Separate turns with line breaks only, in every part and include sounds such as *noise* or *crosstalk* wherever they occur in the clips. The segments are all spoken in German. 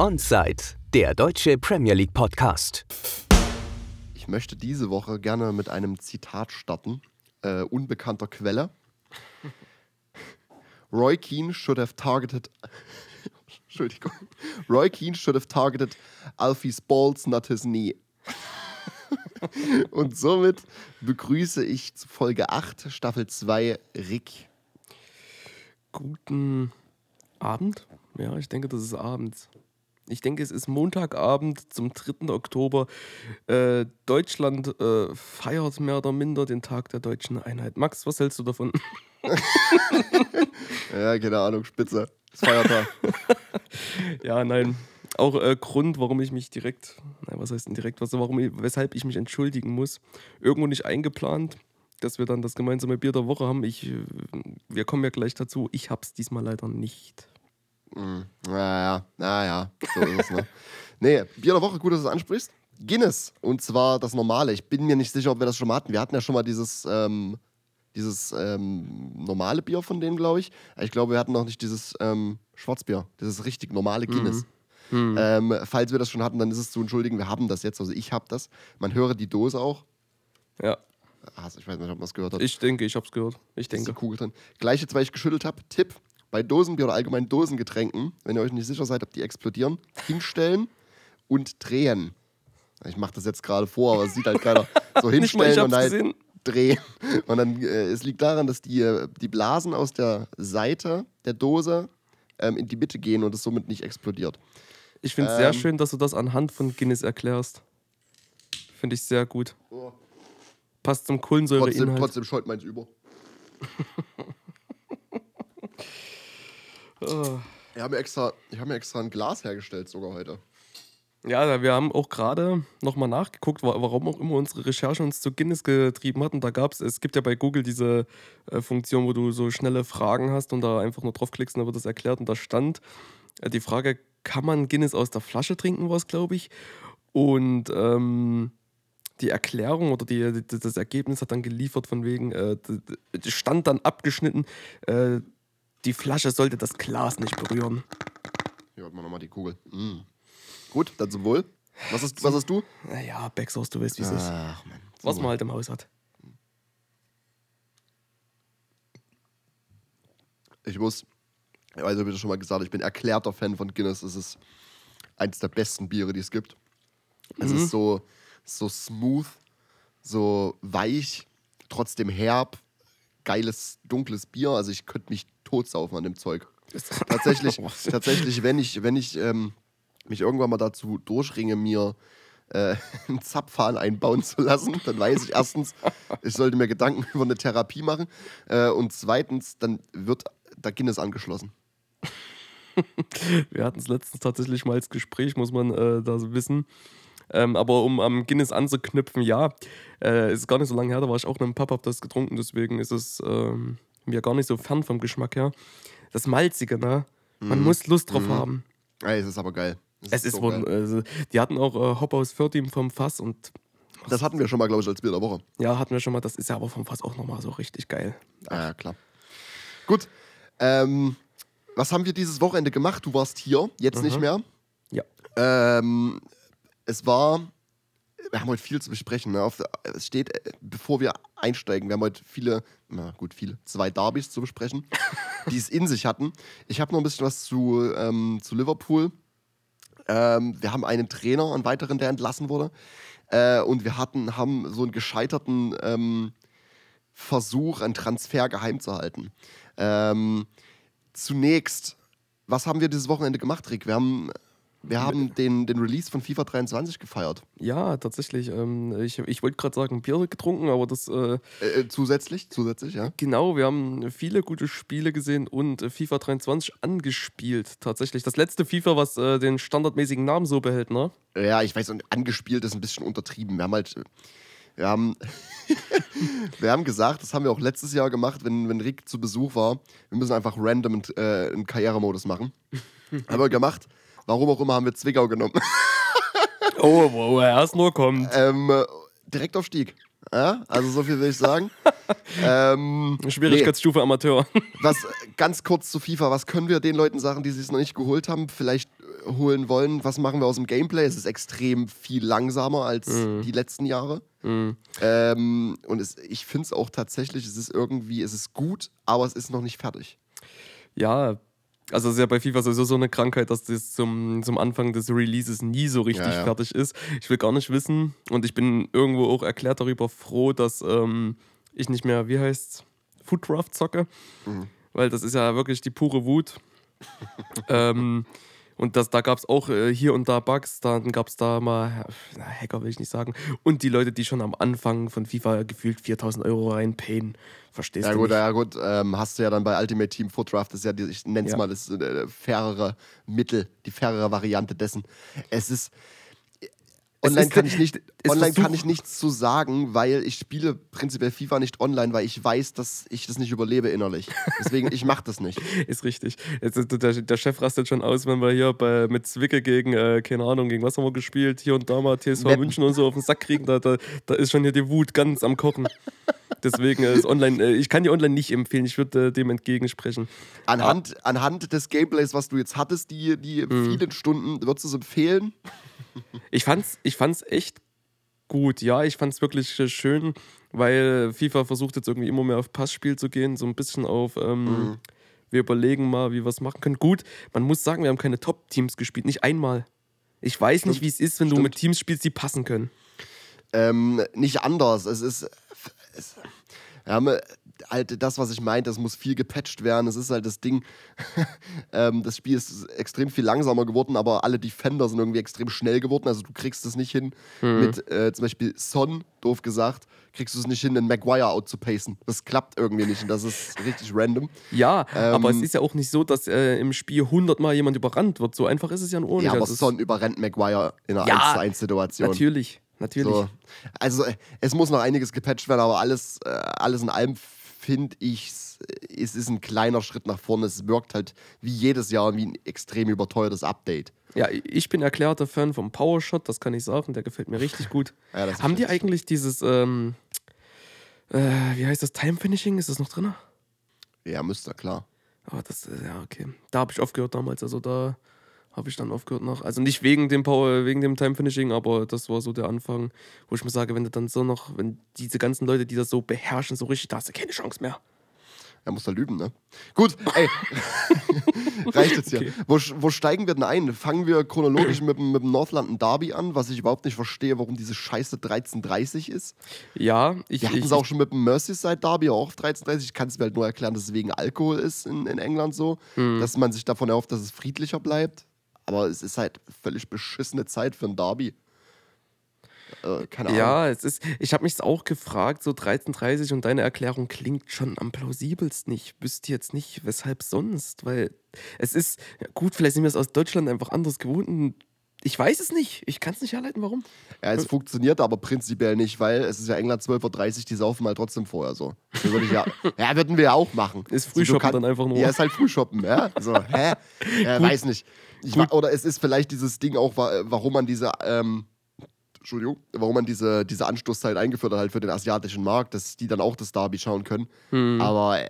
Onside, der deutsche Premier League Podcast.
Ich möchte diese Woche gerne mit einem Zitat starten, äh, unbekannter Quelle. Roy Keane should have targeted. *laughs* Entschuldigung. Roy Keane should have targeted Alfie's balls, not his knee. Und somit begrüße ich zu Folge 8, Staffel 2, Rick.
Guten Abend. Ja, ich denke, das ist abends. Ich denke, es ist Montagabend zum 3. Oktober. Äh, Deutschland äh, feiert mehr oder minder den Tag der deutschen Einheit. Max, was hältst du davon? *laughs*
ja, keine Ahnung, Spitze. Das Feiertag. *laughs*
ja, nein. Auch äh, Grund, warum ich mich direkt, na, was heißt denn direkt, was, warum, weshalb ich mich entschuldigen muss. Irgendwo nicht eingeplant, dass wir dann das gemeinsame Bier der Woche haben. Ich, äh, wir kommen ja gleich dazu. Ich hab's diesmal leider nicht.
Mm, naja, naja, so ist es, ne? *laughs* nee, Bier der Woche, gut, dass du es ansprichst. Guinness. Und zwar das normale. Ich bin mir nicht sicher, ob wir das schon mal hatten. Wir hatten ja schon mal dieses, ähm, dieses ähm, normale Bier von denen, glaube ich. Ich glaube, wir hatten noch nicht dieses ähm, Schwarzbier. Dieses richtig normale mhm. Guinness. Mhm. Ähm, falls wir das schon hatten, dann ist es zu entschuldigen. Wir haben das jetzt. Also ich habe das. Man höre die Dose auch.
Ja.
Also ich weiß nicht, ob man es gehört hat.
Ich denke, ich habe es gehört. Ich denke.
Ist die Kugel drin. Gleich jetzt, weil ich geschüttelt habe. Tipp: Bei Dosenbier oder allgemein Dosengetränken, wenn ihr euch nicht sicher seid, ob die explodieren, hinstellen und drehen. Ich mache das jetzt gerade vor, aber es sieht halt keiner. So *laughs* hinstellen und halt gesehen. drehen. Und dann, äh, es liegt daran, dass die, äh, die Blasen aus der Seite der Dose ähm, in die Mitte gehen und es somit nicht explodiert.
Ich finde es ähm, sehr schön, dass du das anhand von Guinness erklärst. Finde ich sehr gut. Oh. Passt zum Kohlensäureinhalt.
Trotzdem, trotzdem scheut meins über. *laughs* Ich habe mir, extra, hab mir extra ein Glas hergestellt sogar heute.
Ja, wir haben auch gerade nochmal nachgeguckt, warum auch immer unsere Recherche uns zu Guinness getrieben hat. Und da gab es, es gibt ja bei Google diese äh, Funktion, wo du so schnelle Fragen hast und da einfach nur draufklickst und dann wird das erklärt. Und da stand äh, die Frage, kann man Guinness aus der Flasche trinken, war es, glaube ich. Und ähm, die Erklärung oder die, das Ergebnis hat dann geliefert von wegen, äh, stand dann abgeschnitten, äh, die Flasche sollte das Glas nicht berühren.
Hier hat man nochmal die Kugel. Mm. Gut, dann zum Wohl. Was hast, was hast du?
Naja, Bexhaus, du weißt, wie es ist. Ach, Mann. Was man halt im Haus hat.
Ich muss, also wie du schon mal gesagt, ich bin erklärter Fan von Guinness. Es ist eins der besten Biere, die es gibt. Es mhm. ist so, so smooth, so weich, trotzdem herb, geiles, dunkles Bier. Also ich könnte mich totsaufen an dem Zeug. tatsächlich, *laughs* tatsächlich, wenn ich, wenn ich ähm, mich irgendwann mal dazu durchringe, mir äh, *laughs* einen Zapfhahn einbauen zu lassen, dann weiß ich erstens, ich sollte mir Gedanken *laughs* über eine Therapie machen äh, und zweitens, dann wird da Guinness angeschlossen.
Wir hatten es letztens tatsächlich mal als Gespräch, muss man äh, da wissen. Ähm, aber um am Guinness anzuknüpfen, ja, äh, ist gar nicht so lange her, da war ich auch in einem Pub, hab das getrunken, deswegen ist es ähm, mir gar nicht so fern vom Geschmack her. Das Malzige, ne? Man mm. muss Lust drauf mm. haben.
Ey, es ist aber geil.
Das es ist, so wohl, also, die hatten auch äh, Hop aus 14 vom Fass und.
Das hatten wir schon mal, glaube ich, als Bier der Woche.
Ja, hatten wir schon mal. Das ist ja aber vom Fass auch nochmal so richtig geil.
Ach. Ja, klar. Gut. Ähm, was haben wir dieses Wochenende gemacht? Du warst hier, jetzt mhm. nicht mehr.
Ja.
Ähm, es war. Wir haben heute viel zu besprechen. Ne? Auf, es steht, äh, bevor wir einsteigen, wir haben heute viele, na gut, viele, zwei Derbys zu besprechen, die es in sich hatten. Ich habe noch ein bisschen was zu, ähm, zu Liverpool ähm, wir haben einen Trainer, einen weiteren, der entlassen wurde. Äh, und wir hatten, haben so einen gescheiterten ähm, Versuch, einen Transfer geheim zu halten. Ähm, zunächst, was haben wir dieses Wochenende gemacht, Rick? Wir haben wir haben den, den Release von FIFA 23 gefeiert.
Ja, tatsächlich. Ähm, ich ich wollte gerade sagen, Bier getrunken, aber das. Äh,
äh, äh, zusätzlich, zusätzlich, ja.
Genau, wir haben viele gute Spiele gesehen und FIFA 23 angespielt. Tatsächlich. Das letzte FIFA, was äh, den standardmäßigen Namen so behält, ne?
Ja, ich weiß, und angespielt ist ein bisschen untertrieben. Wir haben halt. Wir haben, *laughs* wir haben gesagt, das haben wir auch letztes Jahr gemacht, wenn, wenn Rick zu Besuch war, wir müssen einfach random in, äh, Karrieremodus machen. haben wir gemacht. Warum auch immer haben wir Zwickau genommen. *laughs*
oh, er erst nur kommt.
Ähm, Direktaufstieg. Ja, also so viel will ich sagen. *laughs*
ähm, Schwierigkeitsstufe nee. Amateur. *laughs*
Was ganz kurz zu FIFA, was können wir den Leuten sagen, die es noch nicht geholt haben? Vielleicht holen wollen, was machen wir aus dem Gameplay? Es ist extrem viel langsamer als
Mhm.
die letzten Jahre.
Mhm.
Ähm, und es, ich finde es auch tatsächlich, es ist irgendwie, es ist gut, aber es ist noch nicht fertig.
Ja, also es ist ja bei FIFA sowieso so eine Krankheit, dass das zum, zum Anfang des Releases nie so richtig
Ja, ja.
fertig ist. Ich will gar nicht wissen und ich bin irgendwo auch erklärt darüber froh, dass ähm, ich nicht mehr, wie heißt's, Foodcraft zocke,
Mhm.
weil das ist ja wirklich die pure Wut. *laughs* ähm, und das, da gab es auch äh, hier und da Bugs, dann gab es da mal, na, Hacker will ich nicht sagen, und die Leute, die schon am Anfang von FIFA gefühlt 4000 Euro reinpayen, verstehst
Ja
du
gut,
nicht.
ja gut, ähm, hast du ja dann bei Ultimate Team Foot Draft, das ist ja, die, ich nenne es
Ja.
mal das äh, fairere Mittel, die fairere Variante dessen. Es ist Online kann ich nicht, online kann ich nichts zu sagen, weil ich spiele prinzipiell FIFA nicht online, weil ich weiß, dass ich das nicht überlebe innerlich. Deswegen, ich mache das nicht. *laughs*
Ist richtig. Der, Chef rastet schon aus, wenn wir hier bei, mit Zwicke gegen, äh, keine Ahnung, gegen was haben wir gespielt, hier und da mal TSV
Meppen.
München und so auf den Sack kriegen, da, da, da ist schon hier die Wut ganz am Kochen. *laughs* Deswegen äh, ist online, äh, ich kann die online nicht empfehlen, ich würde äh, dem entgegensprechen.
Anhand, anhand des Gameplays, was du jetzt hattest, die, die
Mhm.
vielen Stunden, würdest du es empfehlen?
Ich fand's, ich fand's echt gut, ja, ich fand's wirklich äh, schön, weil FIFA versucht jetzt irgendwie immer mehr auf Passspiel zu gehen, so ein bisschen auf, ähm,
Mhm.
wir überlegen mal, wie wir es machen können. Gut, man muss sagen, wir haben keine Top-Teams gespielt, nicht einmal. Ich weiß nicht,
Stimmt.
wie es ist, wenn du
Stimmt.
mit Teams spielst, die passen können.
Ähm, nicht anders. Es ist. Es, wir haben halt das, was ich meinte, es muss viel gepatcht werden. Es ist halt das Ding. *laughs* ähm, das Spiel ist extrem viel langsamer geworden, aber alle Defender sind irgendwie extrem schnell geworden. Also du kriegst es nicht hin,
Mhm.
mit äh, zum Beispiel Son, doof gesagt, kriegst du es nicht hin, einen Maguire outzupacen. Das klappt irgendwie nicht und das ist richtig random.
Ja, aber es
Ähm,
ist ja auch nicht so, dass äh, im Spiel hundertmal jemand überrannt wird. So einfach ist es ja nicht.
Ja, aber
Also
Son überrennt Maguire in einer
Ja,
1 zu 1 Situation.
Natürlich, natürlich.
So. Also äh, es muss noch einiges gepatcht werden, aber alles, äh, alles in allem finde ich, es ist ein kleiner Schritt nach vorne. Es wirkt halt wie jedes Jahr wie ein extrem überteuertes Update.
Ja, ich bin erklärter Fan vom Powershot, das kann ich sagen, der gefällt mir richtig gut. *laughs*
Ja,
Haben die eigentlich dieses, ähm, äh, wie heißt das, Time Finishing? Ist das noch drin?
Ja, müsste, klar.
Aber das, äh, ja, okay. Da habe ich aufgehört damals, also da habe ich dann aufgehört noch. Also nicht wegen dem Power, wegen dem Time Finishing, aber das war so der Anfang, wo ich mir sage, wenn du dann so noch, wenn diese ganzen Leute, die das so beherrschen, so richtig, da hast du keine Chance mehr.
Er muss da lüben, ne? Gut, ey. *laughs* Reicht jetzt hier.
Okay.
Wo, wo steigen wir denn ein? Fangen wir chronologisch mit, dem- mit dem Northlanden Derby an, was ich überhaupt nicht verstehe, warum diese Scheiße 13.30 ist.
Ja, ich,
Wir hatten es auch schon mit dem Merseyside Derby auch auf 13.30. Ich kann es mir halt nur erklären, dass es wegen Alkohol ist in, in England so,
Hm.
dass man sich davon erhofft, dass es friedlicher bleibt. Aber es ist halt völlig beschissene Zeit für ein Derby. Äh, keine Ahnung.
Ja, es ist, ich habe mich auch gefragt, so 13.30 und deine Erklärung klingt schon am plausibelsten. Ich wüsste jetzt nicht, weshalb sonst, weil es ist, gut, vielleicht sind wir es aus Deutschland einfach anders gewohnt. Ich weiß es nicht. Ich kann es nicht herleiten, warum.
Ja, es funktioniert aber prinzipiell nicht, weil es ist ja England 12.30 Uhr, die saufen halt trotzdem vorher so. Würde ja, *laughs* ja, würden wir ja auch machen.
Ist
So, du
Frühshoppen
kann-
dann einfach nur.
Ja, ist halt Frühshoppen, ja. So, hä? *laughs* Ja, weiß nicht. Ich, wa- oder es ist vielleicht dieses Ding auch, wa- warum man diese, ähm, Entschuldigung, warum man diese, diese Anstoßzeit eingeführt hat halt für den asiatischen Markt, dass die dann auch das Derby schauen können.
Hm.
Aber äh,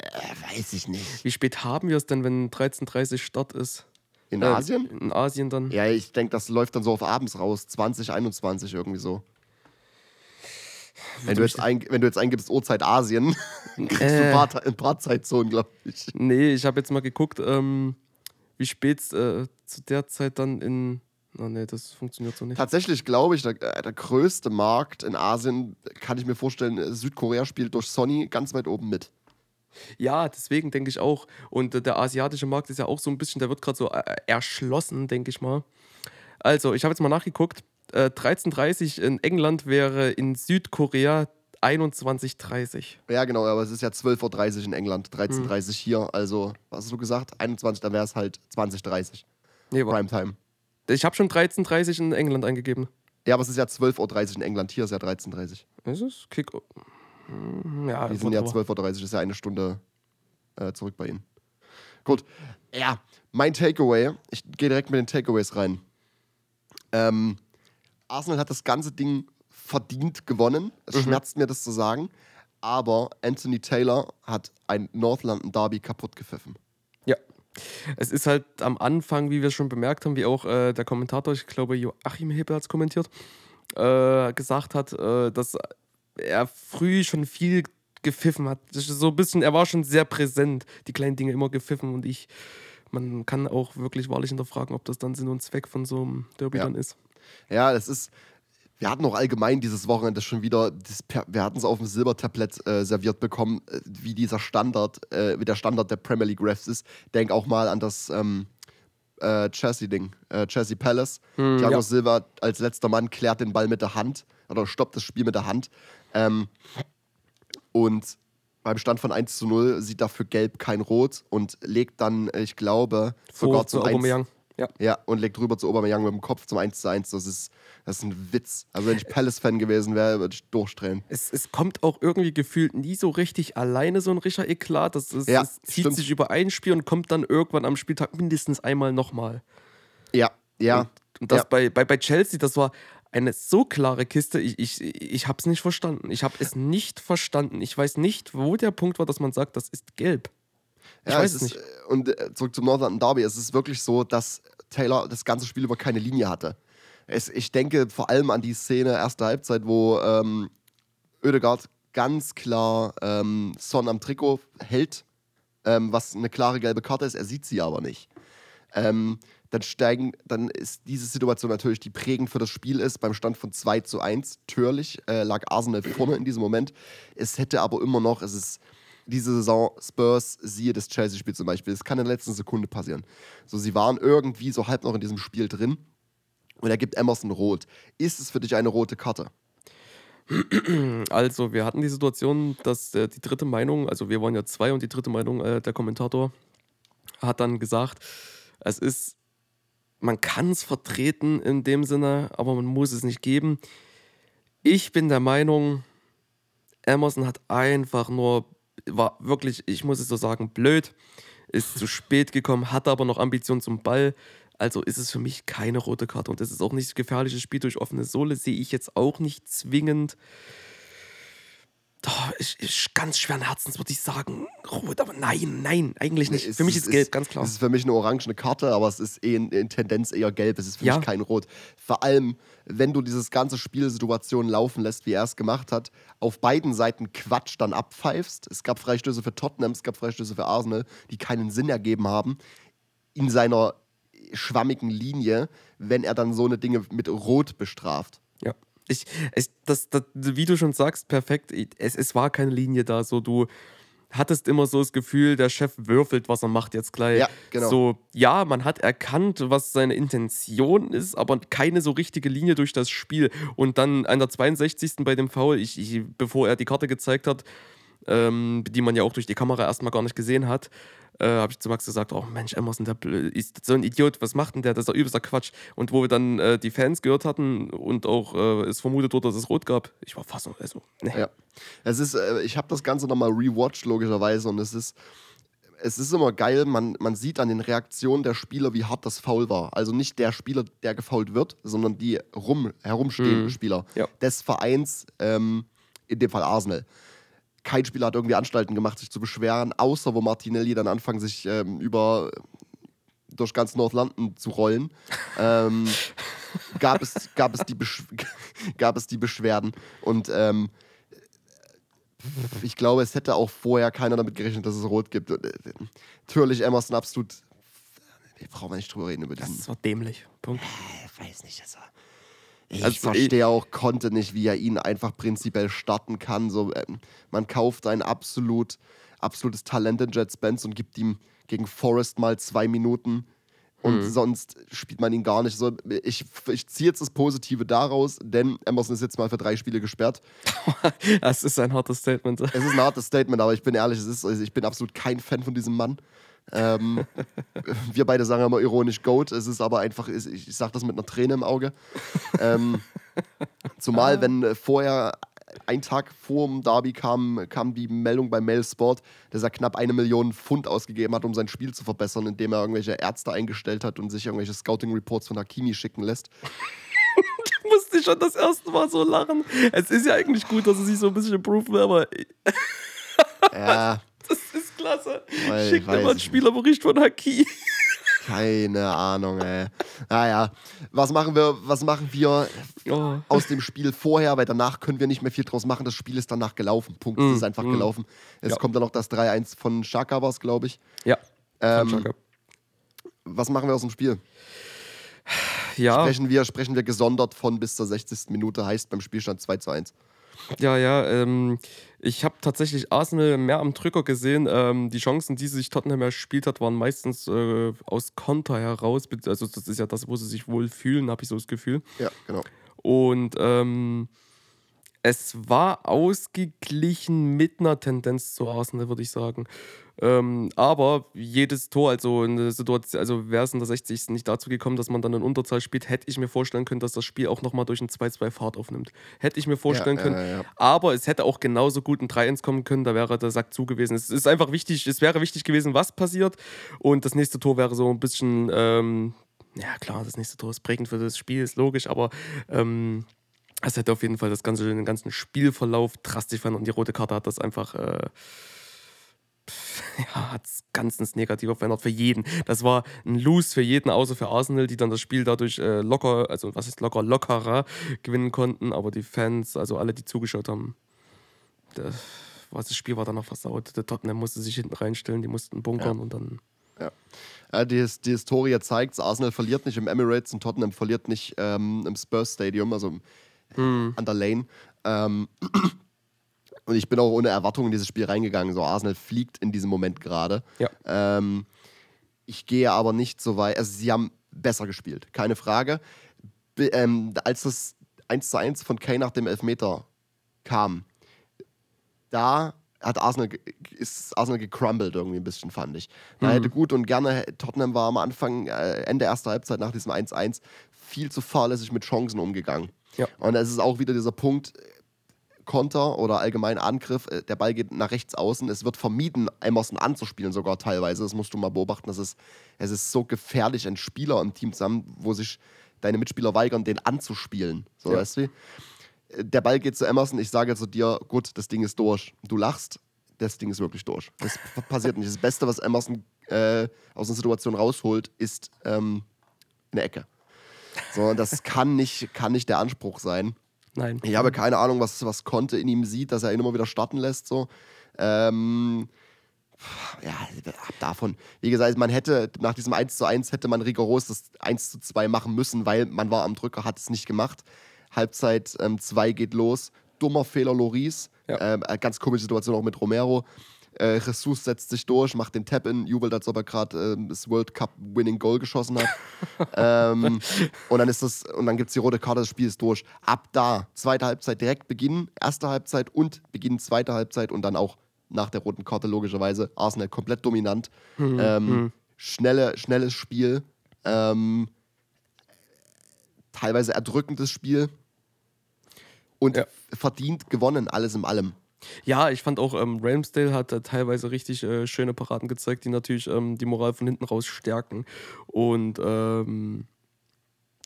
weiß ich nicht.
Wie spät haben wir es denn, wenn 13.30 Start ist?
In
Äh,
Asien?
In Asien dann.
Ja, ich denke, das läuft dann so auf abends raus, 20, 21 irgendwie so. Wenn du, jetzt ein, wenn du jetzt eingibst Uhrzeit Asien, *laughs* kriegst du
Äh.
ein paar, ein paar Zeitzonen, glaube ich.
Nee, ich habe jetzt mal geguckt, ähm, wie spät äh, zu der Zeit dann in. Na, nee, das funktioniert so nicht.
Tatsächlich glaube ich, der, äh, der größte Markt in Asien, kann ich mir vorstellen, äh, Südkorea spielt durch Sony ganz weit oben mit.
Ja, deswegen denke ich auch. Und äh, der asiatische Markt ist ja auch so ein bisschen, der wird gerade so äh, erschlossen, denke ich mal. Also, ich habe jetzt mal nachgeguckt. Äh, 13.30 in England wäre in Südkorea 21.30.
Ja, genau, aber es ist ja 12.30 Uhr in England, 13.30
Hm.
Uhr hier. Also, was hast du gesagt? 21, dann wäre es halt 20.30
Nee, wa-
Primetime.
ich habe schon 13.30 in England eingegeben.
Ja, aber es ist ja 12.30 Uhr in England, hier ist ja 13.30 Uhr.
Ist es? Kick. Hm, Ja,
Die sind ja
whatever.
12.30 Uhr, ist ja eine Stunde äh, zurück bei Ihnen. Gut. Ja, mein Takeaway. Ich gehe direkt mit den Takeaways rein. Ähm, Arsenal hat das ganze Ding verdient gewonnen. Es
Mhm.
schmerzt mir, das zu sagen. Aber Anthony Taylor hat ein North London Derby kaputt gepfiffen.
Ja. Es ist halt am Anfang, wie wir schon bemerkt haben, wie auch äh, der Kommentator, ich glaube Joachim Heber hat es kommentiert, äh, gesagt hat, äh, dass er früh schon viel gepfiffen hat. So ein bisschen, er war schon sehr präsent, die kleinen Dinge immer gepfiffen und ich, man kann auch wirklich wahrlich hinterfragen, ob das dann Sinn und Zweck von so einem Derby
Ja.
dann ist.
Ja, das ist. Wir hatten auch allgemein dieses Wochenende schon wieder, das, wir hatten es auf dem Silbertablett äh, serviert bekommen, äh, wie dieser Standard, äh, wie der Standard der Premier League Refs ist. Denk auch mal an das ähm, äh, Chelsea-Ding, äh, Chelsea Palace. Thiago
ja.
Silva als letzter Mann klärt den Ball mit der Hand oder stoppt das Spiel mit der Hand. Ähm, und beim Stand von 1 zu 0 sieht dafür Gelb kein Rot und legt dann, äh, ich glaube, sogar
Vor
zum
zu
1
Aubameyang. Ja.
ja, und legt rüber zu Aubameyang mit dem Kopf zum 1 zu 1. Das ist, das ist ein Witz. Also wenn ich Palace-Fan gewesen wäre, würde ich durchdrehen.
Es, es kommt auch irgendwie gefühlt nie so richtig alleine so ein richtiger Eklat. Das, ist,
Ja,
das zieht
stimmt.
sich über ein Spiel und kommt dann irgendwann am Spieltag mindestens einmal nochmal.
Ja, ja.
Und das
ja.
bei, bei, bei Chelsea, das war eine so klare Kiste, ich, ich, ich habe es nicht verstanden. Ich habe es nicht verstanden. Ich weiß nicht, wo der Punkt war, dass man sagt, das ist gelb. Ich
ja,
weiß
es ist,
nicht.
äh, Und äh, zurück zum Northern Derby. Es ist wirklich so, dass Taylor das ganze Spiel über keine Linie hatte. Es, ich denke vor allem an die Szene erste Halbzeit, wo ähm, Oedegaard ganz klar ähm, Son am Trikot hält, ähm, was eine klare gelbe Karte ist. Er sieht sie aber nicht. Ähm, dann steigen, dann ist diese Situation natürlich, die prägend für das Spiel ist. Beim Stand von 2 zu 1, türlich, äh, lag Arsenal vorne in diesem Moment. Es hätte aber immer noch, es ist diese Saison Spurs, siehe das Chelsea-Spiel zum Beispiel, es kann in der letzten Sekunde passieren. So, sie waren irgendwie so halb noch in diesem Spiel drin und er gibt Emerson rot. Ist es für dich eine rote Karte?
Also, wir hatten die Situation, dass äh, die dritte Meinung, also wir waren ja zwei und die dritte Meinung, äh, der Kommentator hat dann gesagt, es ist, man kann es vertreten in dem Sinne, aber man muss es nicht geben. Ich bin der Meinung, Emerson hat einfach nur, war wirklich, ich muss es so sagen, blöd, ist zu spät gekommen, hatte aber noch Ambitionen zum Ball. Also ist es für mich keine rote Karte. Und das ist auch nicht gefährliches Spiel durch offene Sohle, sehe ich jetzt auch nicht zwingend. Doch, ich, ich, ganz schweren Herzens würde ich sagen, rot, aber nein, nein, eigentlich nicht.
Es
für mich ist gelb, ganz klar.
Es ist für mich eine orangene Karte, aber es ist eh in, in Tendenz eher gelb. Es ist für
Ja.
mich kein Rot. Vor allem, wenn du dieses ganze Spielsituation laufen lässt, wie er es gemacht hat, auf beiden Seiten Quatsch dann abpfeifst. Es gab Freistöße für Tottenham, es gab Freistöße für Arsenal, die keinen Sinn ergeben haben. In seiner schwammigen Linie, wenn er dann so eine Dinge mit Rot bestraft.
Ja. Ich, ich, das, das, wie du schon sagst, perfekt. Es, es war keine Linie da. So, du hattest immer so das Gefühl, der Chef würfelt, was er macht jetzt gleich.
Ja, genau.
So, ja, man hat erkannt, was seine Intention ist, aber keine so richtige Linie durch das Spiel. Und dann an der 62. bei dem Foul, ich, ich, bevor er die Karte gezeigt hat, ähm, die man ja auch durch die Kamera erstmal gar nicht gesehen hat, äh, habe ich zu Max gesagt, oh Mensch, Emerson, der ist so ein Idiot, was macht denn der? Das ist doch übelster Quatsch. Und wo wir dann äh, die Fans gehört hatten und auch äh, es vermutet wurde, dass es rot gab, ich war fast so, also, ne.
Ja. Es ist, äh, ich habe das Ganze nochmal rewatcht, logischerweise, und es ist, es ist immer geil, man, man sieht an den Reaktionen der Spieler, wie hart das Foul war. Also nicht der Spieler, der gefoult wird, sondern die rum, herumstehenden
Mhm.
Spieler
Ja.
des Vereins, ähm, in dem Fall Arsenal. Kein Spieler hat irgendwie Anstalten gemacht, sich zu beschweren, außer wo Martinelli dann anfangen, sich ähm, über durch ganz North London zu rollen, *laughs* ähm, gab, es, gab, es die Besch *laughs* gab es die Beschwerden. Und ähm, ich glaube, es hätte auch vorher keiner damit gerechnet, dass es rot gibt. Äh, Natürlich, Emerson absolut. Wir brauchen nicht drüber reden über diesen.
Das war dämlich. Punkt.
Ich weiß nicht, also. Ich
Also,
verstehe auch Conte nicht, wie er ihn einfach prinzipiell starten kann. So, ähm, man kauft ein absolut, absolutes Talent in Jet Spence und gibt ihm gegen Forrest mal zwei Minuten. Und
Mhm.
sonst spielt man ihn gar nicht. So, ich, ich ziehe jetzt das Positive daraus, denn Emerson ist jetzt mal für drei Spiele gesperrt. *laughs*
Das ist ein hartes Statement.
Es ist ein hartes Statement, aber ich bin ehrlich, ist, ich bin absolut kein Fan von diesem Mann. Ähm, wir beide sagen immer ironisch Goat. Es ist aber einfach, ich, ich sage das mit einer Träne im Auge. Ähm, zumal, wenn äh, vorher, ein Tag vor dem Derby kam, kam die Meldung bei Mail Sport, dass er knapp eine Million Pfund ausgegeben hat, um sein Spiel zu verbessern, indem er irgendwelche Ärzte eingestellt hat und sich irgendwelche Scouting-Reports von Hakimi schicken lässt. *laughs*
musste ich schon das erste Mal so lachen. Es ist ja eigentlich gut, dass er sich so ein bisschen improven will, aber
Ja,
das ist klasse.
Weil-
Schickt mal einen
ich
Spielerbericht von Haki.
Keine Ahnung, ey. Naja, was machen wir, was machen wir
Oh.
aus dem Spiel vorher, weil danach können wir nicht mehr viel draus machen. Das Spiel ist danach gelaufen. Punkt. Es ist einfach gelaufen. Es
Ja.
kommt dann noch das 3-1 von Shaka, was glaube ich.
Ja.
Ähm, was machen wir aus dem Spiel?
ja.
Sprechen, wir, sprechen wir gesondert von bis zur 60. Minute, heißt beim Spielstand 2 zu 1.
Ja, ja, ähm, ich habe tatsächlich Arsenal mehr am Drücker gesehen. Ähm, die Chancen, die sich Tottenham erspielt hat, waren meistens äh, aus Konter heraus. Also das ist ja das, wo sie sich wohl fühlen, habe ich so das Gefühl.
Ja, genau.
Und ähm, es war ausgeglichen mit einer Tendenz zu Arsenal, würde ich sagen. Ähm, aber jedes Tor, also eine Situation, also wäre es in der 60. nicht dazu gekommen, dass man dann in Unterzahl spielt, hätte ich mir vorstellen können, dass das Spiel auch nochmal durch ein 2-2 Fahrt aufnimmt. Hätte ich mir vorstellen
Ja,
können.
ja, ja.
Aber es hätte auch genauso gut ein 3-1 kommen können, da wäre der Sack zu gewesen. Es ist einfach wichtig, es wäre wichtig gewesen, was passiert. Und das nächste Tor wäre so ein bisschen, ähm, ja klar, das nächste Tor ist prägend für das Spiel, ist logisch, aber ähm, es hätte auf jeden Fall das ganze, den ganzen Spielverlauf drastisch verändert und die rote Karte hat das einfach. Äh, *laughs* ja, hat es ganz ins Negative verändert für jeden. Das war ein Lose für jeden, außer für Arsenal, die dann das Spiel dadurch äh, locker, also was ist locker, lockerer gewinnen konnten. Aber die Fans, also alle, die zugeschaut haben, das, was, das Spiel war dann noch versaut. Der Tottenham musste sich hinten reinstellen, die mussten bunkern und dann.
Ja, die, die Historie zeigt Arsenal verliert nicht im Emirates und Tottenham verliert nicht ähm, im Spurs Stadium, also
Hm.
an der Lane. Ähm, *clears throat* und ich bin auch ohne Erwartungen in dieses Spiel reingegangen. So, Arsenal fliegt in diesem Moment gerade.
Ja.
Ähm, ich gehe aber nicht so weit. Also, sie haben besser gespielt, keine Frage. Be ähm, als das 1 zu 1 von Kane nach dem Elfmeter kam, da hat Arsenal, ist Arsenal gecrumbled irgendwie ein bisschen, fand ich. Da hätte gut und gerne, Tottenham war am Anfang, äh, Ende erster Halbzeit nach diesem 1-1 viel zu fahrlässig mit Chancen umgegangen.
Ja.
Und es ist auch wieder dieser Punkt, Konter oder allgemein Angriff, äh, der Ball geht nach rechts außen. Es wird vermieden, Emerson anzuspielen, sogar teilweise. Das musst du mal beobachten. Das ist, es ist so gefährlich, einen Spieler im Team zu haben, wo sich deine Mitspieler weigern, den anzuspielen. So,
Ja.
weißt du? Äh, Der Ball geht zu Emerson, ich sage zu dir, gut, das Ding ist durch. Du lachst, das Ding ist wirklich durch. Das *laughs* passiert nicht. Das Beste, was Emerson äh, aus einer Situation rausholt, ist ähm, eine Ecke. So, das kann nicht, kann nicht der Anspruch sein.
Nein.
Ich habe keine Ahnung, was, was Conte in ihm sieht, dass er ihn immer wieder starten lässt. So. Ähm, ja, ab davon. Wie gesagt, man hätte nach diesem 1 zu 1 hätte man rigoros das 1 zu 2 machen müssen, weil man war am Drücker, hat es nicht gemacht. Halbzeit 2 geht los. Dummer Fehler Loris.
Ja.
Ähm, äh, ganz komische Situation auch mit Romero. Äh, Jesus setzt sich durch, macht den Tap-In, jubelt, als ob er gerade ähm, das World Cup Winning Goal geschossen hat. *laughs* ähm, und dann ist das, und dann gibt es die rote Karte, das Spiel ist durch. Ab da, zweite Halbzeit direkt beginnen, erste Halbzeit und Beginn zweite Halbzeit und dann auch nach der roten Karte logischerweise Arsenal komplett dominant. ähm, Schnelle, schnelles Spiel. Ähm, teilweise erdrückendes Spiel. Und
Ja.
verdient gewonnen, alles in allem.
Ja, ich fand auch, ähm, Ramsdale hat äh, teilweise richtig äh, schöne Paraden gezeigt, die natürlich ähm, die Moral von hinten raus stärken. Und ähm,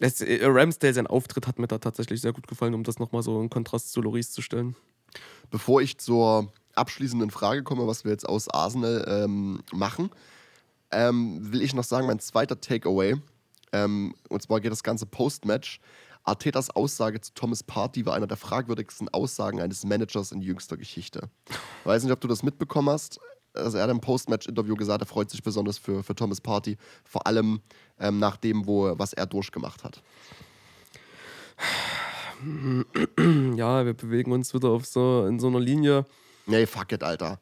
es, äh, Ramsdale, sein Auftritt hat mir da tatsächlich sehr gut gefallen, um das nochmal so in Kontrast zu Loris zu stellen.
Bevor ich zur abschließenden Frage komme, was wir jetzt aus Arsenal ähm, machen, ähm, will ich noch sagen, mein zweiter Takeaway, ähm, und zwar geht das ganze Post-Match. Artetas Aussage zu Thomas Party war einer der fragwürdigsten Aussagen eines Managers in jüngster Geschichte. Weiß nicht, ob du das mitbekommen hast. Also er hat im Post-Match-Interview gesagt, er freut sich besonders für, für Thomas Party, vor allem ähm, nach dem, wo, was er durchgemacht hat.
Ja, wir bewegen uns wieder auf so, in so einer Linie.
Nee, fuck it, Alter.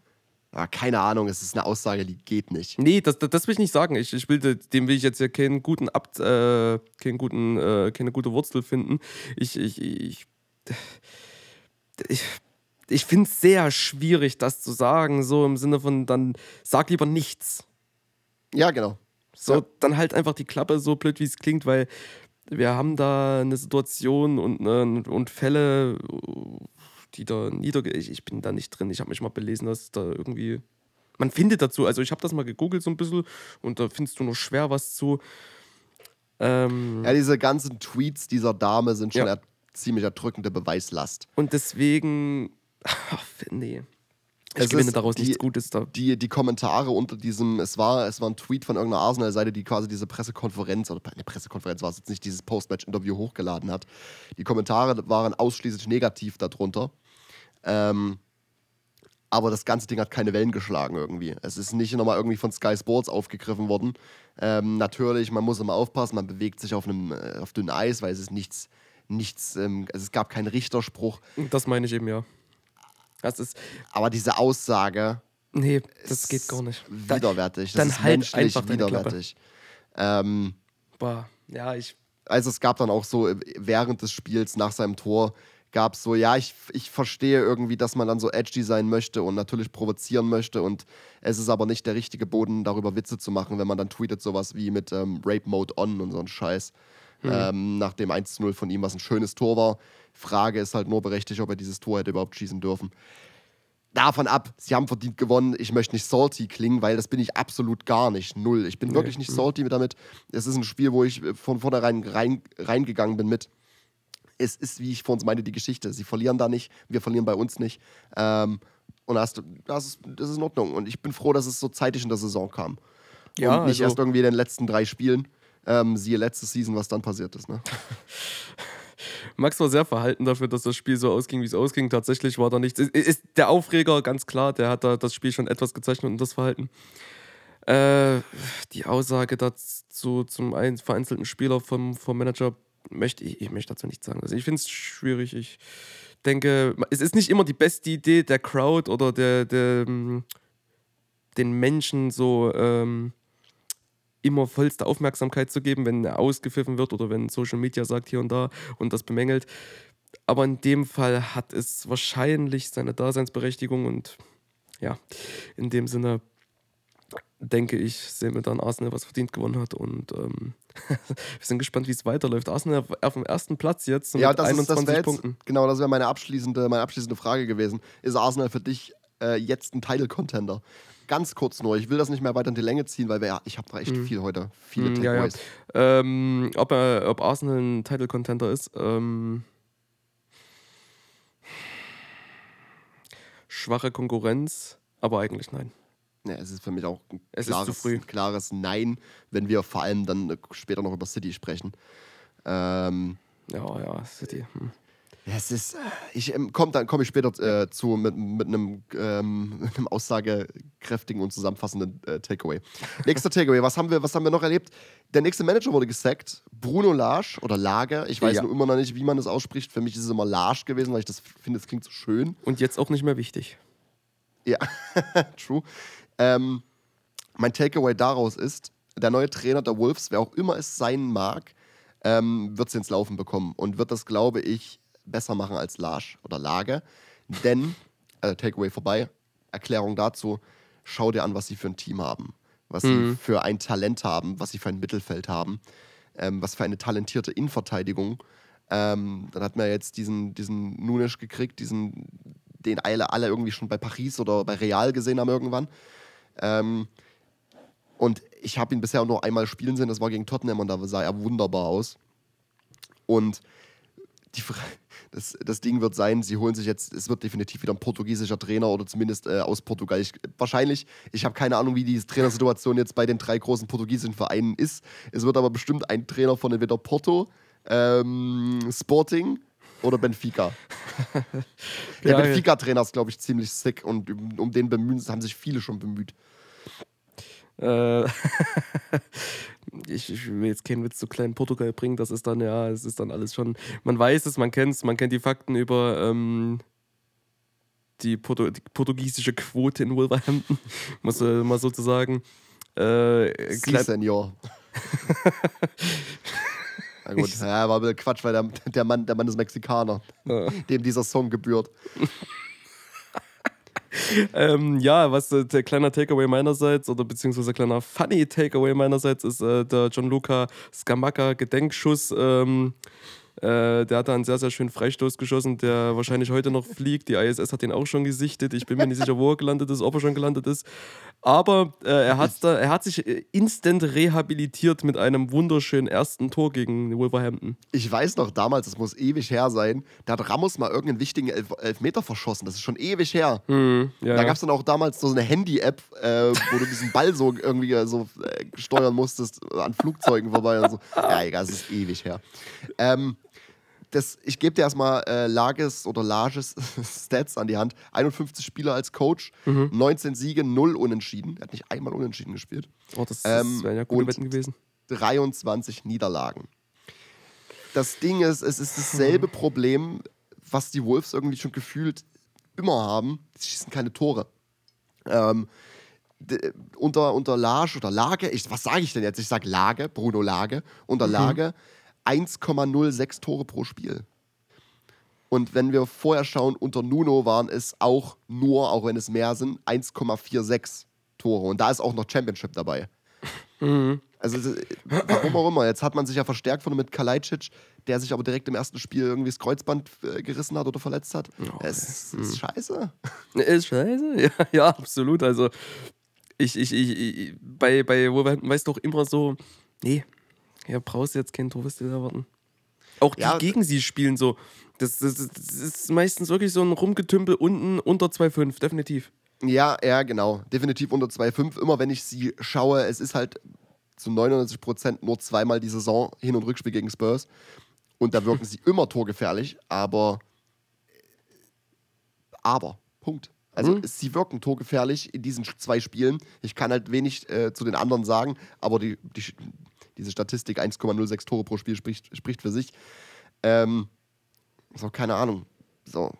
Ja, keine Ahnung, es ist eine Aussage, die geht nicht.
Nee, das, das, das will ich nicht sagen. Ich, ich will, dem will ich jetzt ja keinen guten Abt, äh, keinen guten, äh, keine gute Wurzel finden. Ich, ich, ich, ich, ich finde es sehr schwierig, das zu sagen, so im Sinne von, dann sag lieber nichts.
Ja, genau.
So,
Ja.
dann halt einfach die Klappe, so blöd wie es klingt, weil wir haben da eine Situation und, ne, und Fälle, die da niederge... Ich, ich bin da nicht drin. Ich habe mich mal belesen, dass da irgendwie... Man findet dazu, also ich habe das mal gegoogelt so ein bisschen und da findest du nur schwer was zu. Ähm,
Ja, diese ganzen Tweets dieser Dame sind schon
Ja.
er ziemlich erdrückende Beweislast.
Und deswegen... *laughs* Ach, nee. Ich
Es
gewinne
ist
daraus
die-
nichts Gutes da.
die, die Kommentare unter diesem, es war, es war ein Tweet von irgendeiner Arsenal-Seite, die quasi diese Pressekonferenz, oder eine Pressekonferenz war es jetzt nicht, dieses Post-Match-Interview hochgeladen hat. Die Kommentare waren ausschließlich negativ darunter. Ähm, aber das ganze Ding hat keine Wellen geschlagen irgendwie. Es ist nicht nochmal irgendwie von Sky Sports aufgegriffen worden. Ähm, natürlich, man muss immer aufpassen, man bewegt sich auf einem äh, auf dünnem Eis, weil es ist nichts, nichts, ähm, also es gab keinen Richterspruch.
Das meine ich eben, ja. Das ist.
Aber diese Aussage,
Nee, das
ist
geht gar nicht.
Widerwärtig. Das
dann
ist
halt
menschlich
einfach
widerwärtig. Ähm,
boah, ja, ich.
also es gab dann auch so äh, während des Spiels nach seinem Tor gab es so, ja, ich, ich verstehe irgendwie, dass man dann so edgy sein möchte und natürlich provozieren möchte und es ist aber nicht der richtige Boden, darüber Witze zu machen, wenn man dann tweetet sowas wie mit ähm, Rape Mode on und so ein Scheiß. Ähm, nach dem 1-0 von ihm, was ein schönes Tor war. Frage ist halt nur berechtigt, ob er dieses Tor hätte überhaupt schießen dürfen. Davon ab, sie haben verdient gewonnen. Ich möchte nicht salty klingen, weil das bin ich absolut gar nicht. Null. Ich bin wirklich nicht salty damit. Es ist ein Spiel, wo ich von vornherein rein, reingegangen bin mit. Es ist, wie ich vor uns meinte, die Geschichte. Sie verlieren da nicht, wir verlieren bei uns nicht. Ähm, und das, das, ist, das ist in Ordnung. Und ich bin froh, dass es so zeitig in der Saison kam.
Ja,
und nicht
also-
erst irgendwie in den letzten drei Spielen. Ähm, siehe letzte Season, was dann passiert ist. Ne? *laughs*
Max war sehr verhalten dafür, dass das Spiel so ausging, wie es ausging. Tatsächlich war da nichts. Ist, ist der Aufreger, ganz klar, der hat da das Spiel schon etwas gezeichnet und das Verhalten. Äh, die Aussage dazu zum ein, vereinzelten Spieler vom, vom Manager möchte ich, ich möchte dazu nichts sagen. Also ich finde es schwierig. Ich denke, es ist nicht immer die beste Idee der Crowd oder der, der ähm, den Menschen so ähm, immer vollste Aufmerksamkeit zu geben, wenn er ausgepfiffen wird oder wenn Social Media sagt hier und da und das bemängelt. Aber in dem Fall hat es wahrscheinlich seine Daseinsberechtigung und ja, in dem Sinne denke ich, sehen wir dann Arsenal, was verdient gewonnen hat und ähm, *laughs* wir sind gespannt, wie es weiterläuft. Arsenal auf dem ersten Platz jetzt mit
Ja, das, ist,
21
das wäre jetzt,
Punkten.
genau, das wäre meine abschließende, meine abschließende Frage gewesen. Ist Arsenal für dich äh, jetzt ein Title-Contender? Ganz kurz nur, ich will das nicht mehr weiter in die Länge ziehen, weil wir, ja, ich habe da echt viel heute, viele
Mm, ja, ja. Ähm, ob, er, ob Arsenal ein Title Contender ist, ähm, schwache Konkurrenz, aber eigentlich nein.
Ja, es ist für mich auch ein
Es
klares, ein klares Nein, wenn wir vor allem dann äh, später noch über City sprechen. Ähm,
Ja, ja, City. Hm.
Es ist, ich ähm, komm, dann komme ich später äh, zu mit, mit einem, ähm, *laughs* mit einem aussagekräftigen und zusammenfassenden äh, Takeaway. Nächster Takeaway, was haben, wir, was haben wir noch erlebt? Der nächste Manager wurde gesackt, Bruno Lage oder Lage, ich weiß
Ja.
nur immer noch nicht, wie man das ausspricht. Für mich ist es immer Lage gewesen, weil ich das finde, es klingt so schön.
Und jetzt auch nicht mehr wichtig.
Ja, *laughs* true. Ähm, mein Takeaway daraus ist, der neue Trainer der Wolves, wer auch immer es sein mag, ähm, wird es ins Laufen bekommen und wird das, glaube ich, besser machen als Lage oder Lage. Denn, äh, Takeaway vorbei, Erklärung dazu, schau dir an, was sie für ein Team haben, was sie für ein Talent haben, was sie für ein Mittelfeld haben, ähm, was für eine talentierte Innenverteidigung. Ähm, dann hat man jetzt diesen, diesen Nunes gekriegt, diesen, den alle, alle irgendwie schon bei Paris oder bei Real gesehen haben irgendwann. Ähm, und ich habe ihn bisher nur einmal spielen sehen, das war gegen Tottenham und da sah er wunderbar aus. Und die, *laughs* das, das Ding wird sein, sie holen sich jetzt, es wird definitiv wieder ein portugiesischer Trainer oder zumindest äh, aus Portugal. Ich, wahrscheinlich, ich habe keine Ahnung, wie die Trainersituation jetzt bei den drei großen portugiesischen Vereinen ist. Es wird aber bestimmt ein Trainer von entweder Porto, ähm, Sporting oder Benfica. *laughs* Der
Ja,
Benfica-Trainer ist, glaube ich, ziemlich sick und um, um den bemühen, haben sich viele schon bemüht.
Äh, *laughs* ich, ich will jetzt keinen Witz zu kleinen Portugal bringen, das ist dann, ja, es ist dann alles schon, man weiß es, man kennt es, man kennt die Fakten über ähm, die, Porto, die portugiesische Quote in Wolverhampton, *laughs* muss äh, mal sozusagen. Äh, klein,
Na gut, ja, war ein bisschen Quatsch, weil der, der, Mann, der Mann ist Mexikaner, dem dieser Song gebührt.
Ähm, ja, was äh, der kleiner Takeaway meinerseits oder beziehungsweise kleiner Funny Takeaway meinerseits ist äh, der Gianluca Scamacca Gedenkschuss ähm, Äh, der hat da einen sehr, sehr schönen Freistoß geschossen, der wahrscheinlich heute noch fliegt. Die ISS hat den auch schon gesichtet. Ich bin mir nicht sicher, wo er gelandet ist, ob er schon gelandet ist. Aber äh, er, hat's da, er hat sich äh, instant rehabilitiert mit einem wunderschönen ersten Tor gegen Wolverhampton.
Ich weiß noch damals, das muss ewig her sein, da hat Ramos mal irgendeinen wichtigen Elf Elfmeter verschossen. Das ist schon ewig her.
Mhm, ja,
Da gab es dann auch damals so eine Handy-App, äh, wo du diesen Ball so irgendwie äh, so äh, steuern musstest an Flugzeugen vorbei und so. Ja, egal, es ist ewig her. Ähm, das, ich gebe dir erstmal äh, Lages oder Lages *laughs* Stats an die Hand. 51 Spieler als Coach,
Mhm.
19 Siege, 0 Unentschieden. Er hat nicht einmal Unentschieden gespielt.
Oh, das, das
Ähm,
wären ja gute Wetten gewesen.
23 Niederlagen. Das Ding ist, es ist dasselbe Problem, was die Wolves irgendwie schon gefühlt immer haben. Sie schießen keine Tore. Ähm, unter, unter Lage oder Lage, ich, was sage ich denn jetzt? Ich sage Lage, Bruno Lage, unter Lage 1,06 Tore pro Spiel. Und wenn wir vorher schauen, unter Nuno waren es auch nur, auch wenn es mehr sind, 1,46 Tore. Und da ist auch noch Championship dabei. *laughs* Also, äh, warum auch immer. Jetzt hat man sich ja verstärkt von mit Kalajdzic, der sich aber direkt im ersten Spiel irgendwie das Kreuzband äh, gerissen hat oder verletzt hat. es ist scheiße.
Ist scheiße. *laughs* Ja, ja, absolut. Also, ich, ich, ich, ich bei, bei Wolverhampton weißt du doch immer so, nee, ja, brauchst du jetzt kein dir erwarten. Auch die
Ja,
gegen sie spielen so. Das, das, das ist meistens wirklich so ein Rumgetümpel unten unter 2,5, definitiv.
Ja, ja, genau. Definitiv unter 2,5. Immer wenn ich sie schaue, es ist halt zu 99 Prozent nur zweimal die Saison Hin- und Rückspiel gegen Spurs. Und da wirken sie immer torgefährlich, aber. Aber. Punkt. Also
Mhm.
sie wirken torgefährlich in diesen zwei Spielen. Ich kann halt wenig äh, zu den anderen sagen, aber die, die, diese Statistik 1,06 Tore pro Spiel spricht, spricht für sich. Ähm, so, keine Ahnung. So,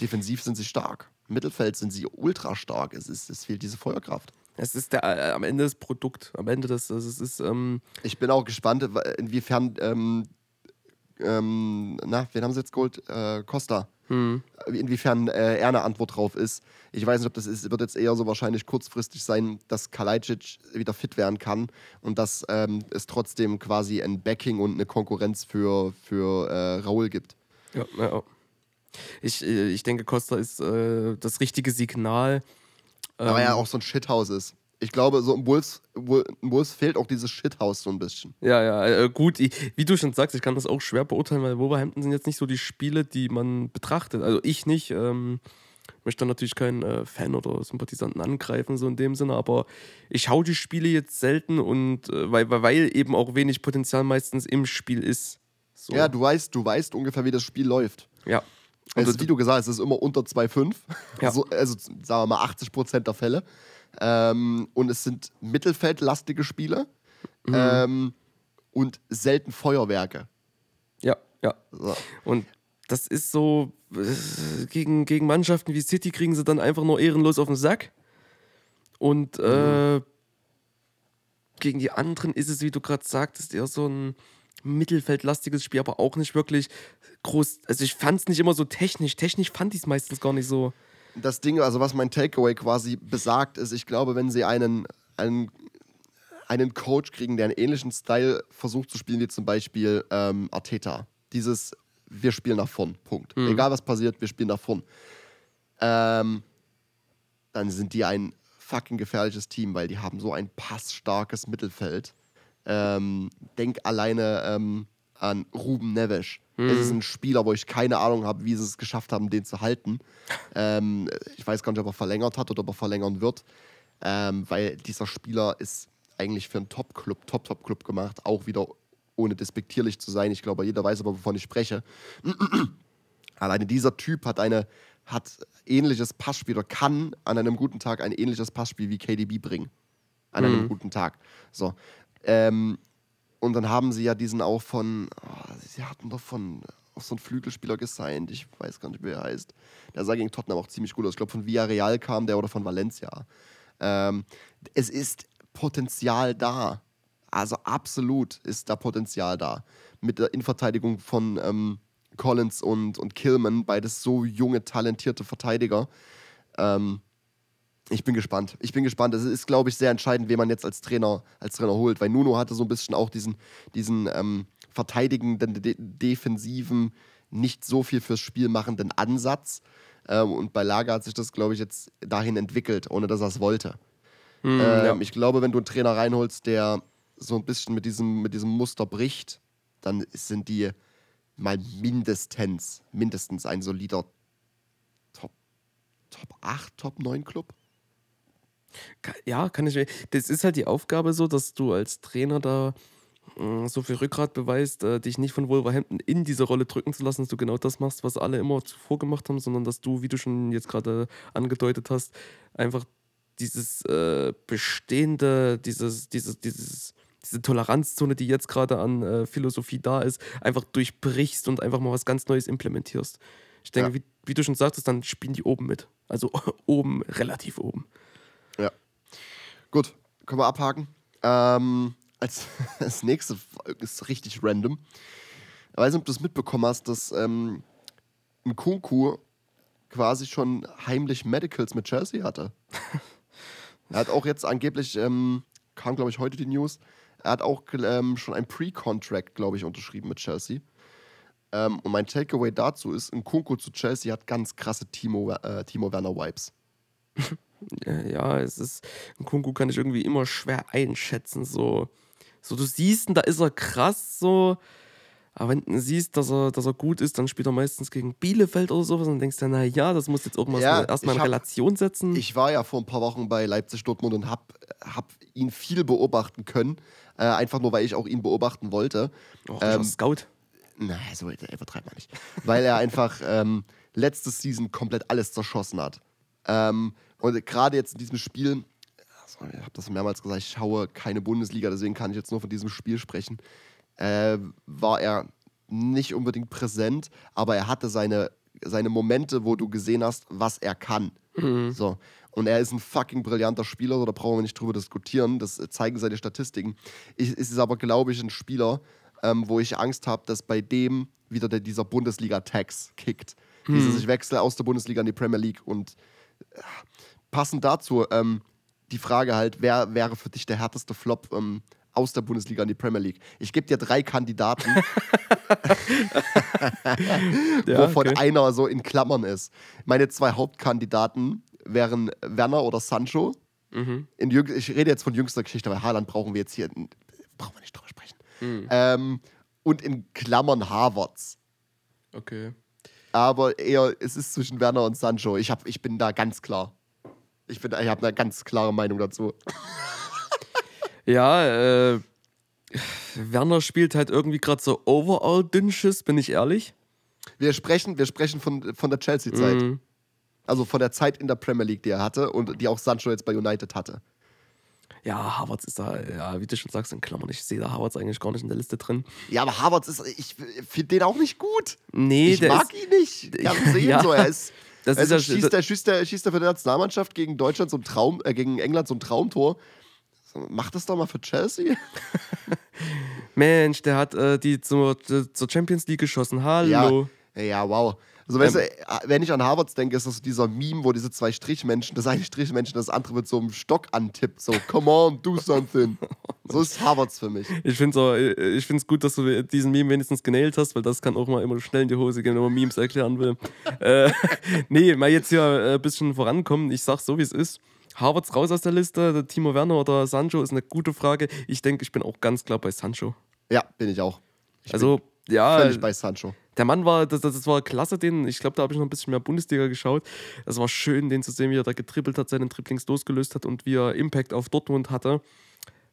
defensiv sind sie stark. Im Mittelfeld sind sie ultra stark. Es, ist, es fehlt diese Feuerkraft.
Es ist der, äh, am Ende das Produkt. Am Ende das, das ist, ähm,
Ich bin auch gespannt, inwiefern, ähm, ähm, na, wen haben sie jetzt geholt? Äh, Costa.
hm,
Inwiefern äh, er eine Antwort drauf ist. Ich weiß nicht, ob das ist, wird jetzt eher so wahrscheinlich kurzfristig sein, dass Kalajdzic wieder fit werden kann und dass ähm, es trotzdem quasi ein Backing und eine Konkurrenz für, für äh, Raul gibt.
Ja, ja. Ich, äh, ich denke, Costa ist äh, das richtige Signal.
Aber
Ähm,
er auch so ein Shithouse ist. Ich glaube, so im im Wolves fehlt auch dieses Shithouse so ein bisschen.
Ja, ja, äh, gut. Ich, wie du schon sagst, ich kann das auch schwer beurteilen, weil Wolverhampton sind jetzt nicht so die Spiele, die man betrachtet. Also ich nicht. Ähm, möchte natürlich keinen äh, Fan oder Sympathisanten angreifen, so in dem Sinne, aber ich schaue die Spiele jetzt selten und äh, weil, weil- eben auch wenig Potenzial meistens im Spiel ist. So.
Ja, du weißt, du weißt ungefähr, wie das Spiel läuft.
ja.
Ist, wie du gesagt hast, es ist immer unter 2,5.
Ja. *laughs*
So, also sagen wir mal 80 Prozent der Fälle. Ähm, und es sind mittelfeldlastige Spiele
Mhm.
ähm, und selten Feuerwerke.
ja, ja.
So.
Und das ist so, äh, gegen, gegen Mannschaften wie City kriegen sie dann einfach nur ehrenlos auf den Sack. Und äh, gegen die anderen ist es, wie du gerade sagtest, eher so ein mittelfeldlastiges Spiel, aber auch nicht wirklich groß. Also ich fand es nicht immer so technisch. Technisch fand ich es meistens gar nicht so.
Das Ding, also was mein Takeaway quasi besagt, ist, ich glaube, wenn sie einen, einen, einen Coach kriegen, der einen ähnlichen Style versucht zu spielen, wie zum Beispiel ähm, Arteta. Dieses, wir spielen nach vorn, Punkt. Egal was passiert, wir spielen nach vorn. Ähm, dann sind die ein fucking gefährliches Team, weil die haben so ein passstarkes Mittelfeld. Ähm, denk alleine ähm, an Ruben Neves. Es ist ein Spieler, wo ich keine Ahnung habe, wie sie es geschafft haben, den zu halten. *laughs* Ähm, ich weiß gar nicht, ob er verlängert hat oder ob er verlängern wird, ähm, weil dieser Spieler ist eigentlich für einen Top-Club, Top-Top-Club gemacht, auch wieder ohne despektierlich zu sein. Ich glaube, jeder weiß aber, wovon ich spreche. *clears throat* Alleine dieser Typ hat eine hat ähnliches Passspiel oder kann an einem guten Tag ein ähnliches Passspiel wie KDB bringen. An einem guten Tag. So. Ähm, und dann haben sie ja diesen auch von, oh, sie hatten doch von auch so einen Flügelspieler gesigned, ich weiß gar nicht, wie er heißt. Der sah gegen Tottenham auch ziemlich gut aus. Ich glaube, von Villarreal kam der oder von Valencia. Ähm, es ist Potenzial da. Also absolut ist da Potenzial da. Mit der Innenverteidigung von ähm, Collins und, und Killman, beides so junge, talentierte Verteidiger. Ähm, ich bin gespannt. Ich bin gespannt. Es ist, glaube ich, sehr entscheidend, wen man jetzt als Trainer, als Trainer holt, weil Nuno hatte so ein bisschen auch diesen, diesen ähm, verteidigenden, de defensiven, nicht so viel fürs Spiel machenden Ansatz. Ähm, und bei Lager hat sich das, glaube ich, jetzt dahin entwickelt, ohne dass er es wollte.
Hm,
ähm,
ja.
Ich glaube, wenn du einen Trainer reinholst, der so ein bisschen mit diesem, mit diesem Muster bricht, dann sind die mal mindestens, mindestens ein solider Top, Top 8, Top 9 Club.
Ja, kann ich. mir- Das ist halt die Aufgabe so, dass du als Trainer da mh, so viel Rückgrat beweist, äh, dich nicht von Wolverhampton in diese Rolle drücken zu lassen, dass du genau das machst, was alle immer zuvor gemacht haben, sondern dass du, wie du schon jetzt gerade angedeutet hast, einfach dieses äh, bestehende, dieses, dieses, dieses, diese Toleranzzone, die jetzt gerade an äh, Philosophie da ist, einfach durchbrichst und einfach mal was ganz Neues implementierst. Ich denke,
Ja.
wie, wie du schon sagtest, dann spielen die oben mit. Also *laughs* oben, relativ oben.
Gut, können wir abhaken. Ähm, als, *laughs* als nächste ist richtig random. Ich weiß nicht, ob du es mitbekommen hast, dass ähm, ein Kunku quasi schon heimlich Medicals mit Chelsea hatte. *laughs* er hat auch jetzt angeblich, ähm, kam glaube ich heute die News, er hat auch ähm, schon ein Pre-Contract, glaube ich, unterschrieben mit Chelsea. Ähm, und mein Takeaway dazu ist, ein Kunku zu Chelsea hat ganz krasse Timo, äh, Timo Werner-Vibes. *laughs*
Ja, ja, es ist, ein Kunku kann ich irgendwie immer schwer einschätzen. So, so du siehst, ihn, da ist er krass, so. Aber wenn du siehst, dass er, dass er gut ist, dann spielt er meistens gegen Bielefeld oder sowas und denkst dir, na ja, das muss jetzt irgendwas
Ja,
erstmal in
hab-
Relation setzen.
Ich war ja vor ein paar Wochen bei Leipzig Dortmund und hab, hab ihn viel beobachten können. Äh, einfach nur, weil ich auch ihn beobachten wollte.
oh,
ähm,
Scout.
Na, so übertreibt man nicht. Weil er einfach ähm, letztes Season komplett alles zerschossen hat. Ähm, und gerade jetzt in diesem Spiel, also ich habe das mehrmals gesagt, ich schaue keine Bundesliga, deswegen kann ich jetzt nur von diesem Spiel sprechen, äh, war er nicht unbedingt präsent, aber er hatte seine, seine Momente, wo du gesehen hast, was er kann. So. Und er ist ein fucking brillanter Spieler, so, da brauchen wir nicht drüber diskutieren. Das zeigen seine Statistiken. Ich, es ist aber, glaube ich, ein Spieler, ähm, wo ich Angst habe, dass bei dem wieder der, dieser Bundesliga-Tax kickt. Dieses Ich wechsle aus der Bundesliga in die Premier League. Und passend dazu, ähm, die Frage halt, wer wäre für dich der härteste Flop ähm, aus der Bundesliga in die Premier League? Ich gebe dir drei Kandidaten, *laughs* *laughs*
Ja,
wovon
okay.
einer so in Klammern ist. Meine zwei Hauptkandidaten wären Werner oder Sancho.
Mhm.
In ich rede jetzt von jüngster Geschichte, weil Haaland brauchen wir jetzt hier, brauchen wir nicht drüber sprechen.
Mhm.
Ähm, und in Klammern Harvards.
Okay.
Aber eher, es ist zwischen Werner und Sancho. Ich, hab, ich bin da ganz klar. Ich, bin- ich habe eine ganz klare Meinung dazu. *laughs*
Ja, äh, Werner spielt halt irgendwie gerade so Overall-Dünnschiss, bin ich ehrlich.
Wir sprechen, wir sprechen von, von der Chelsea-Zeit.
Mhm.
Also von der Zeit in der Premier League, die er hatte und die auch Sancho jetzt bei United hatte.
Ja, Havertz ist da, ja, wie du schon sagst, in Klammern. Ich sehe da Havertz eigentlich gar nicht in der Liste drin.
Ja, aber Harvards ist, ich finde den auch nicht gut.
Nee,
ich
der
mag
ist,
ihn nicht. Gern *laughs* sehen
Ja.
so. Er ist,
Das
also
ist ja-
schießt, der, schießt, der, schießt der für die Nationalmannschaft gegen Deutschland ein Traum, äh, gegen England ein Traumtor. Mach das doch mal für Chelsea. *laughs*
Mensch, der hat äh, die zur, zur Champions League geschossen. Hallo.
Ja, ja wow. Also, weißt du, äh, wenn ich an Harvards denke, ist das so dieser Meme, wo diese zwei Strichmenschen, das eine Strichmenschen, das andere mit so einem Stock antippt. So, come on, do something. *laughs* So ist Harvards für mich.
Ich finde es gut, dass du diesen Meme wenigstens genailt hast, weil das kann auch mal immer schnell in die Hose gehen, wenn man Memes erklären will. *laughs* äh, *laughs* nee, mal jetzt hier äh, ein bisschen vorankommen. Ich sag's so, wie es ist. Harvards raus aus der Liste, der Timo Werner oder Sancho ist eine gute Frage. Ich denke, ich bin auch ganz klar bei Sancho.
Ja, bin ich auch. Ich
Also,
bin
ja,
völlig bei Sancho.
Der Mann war, das, das war klasse, den, ich glaube, da habe ich noch ein bisschen mehr Bundesliga geschaut. Es war schön, den zu sehen, wie er da getrippelt hat, seinen Dribblings losgelöst hat und wie er Impact auf Dortmund hatte.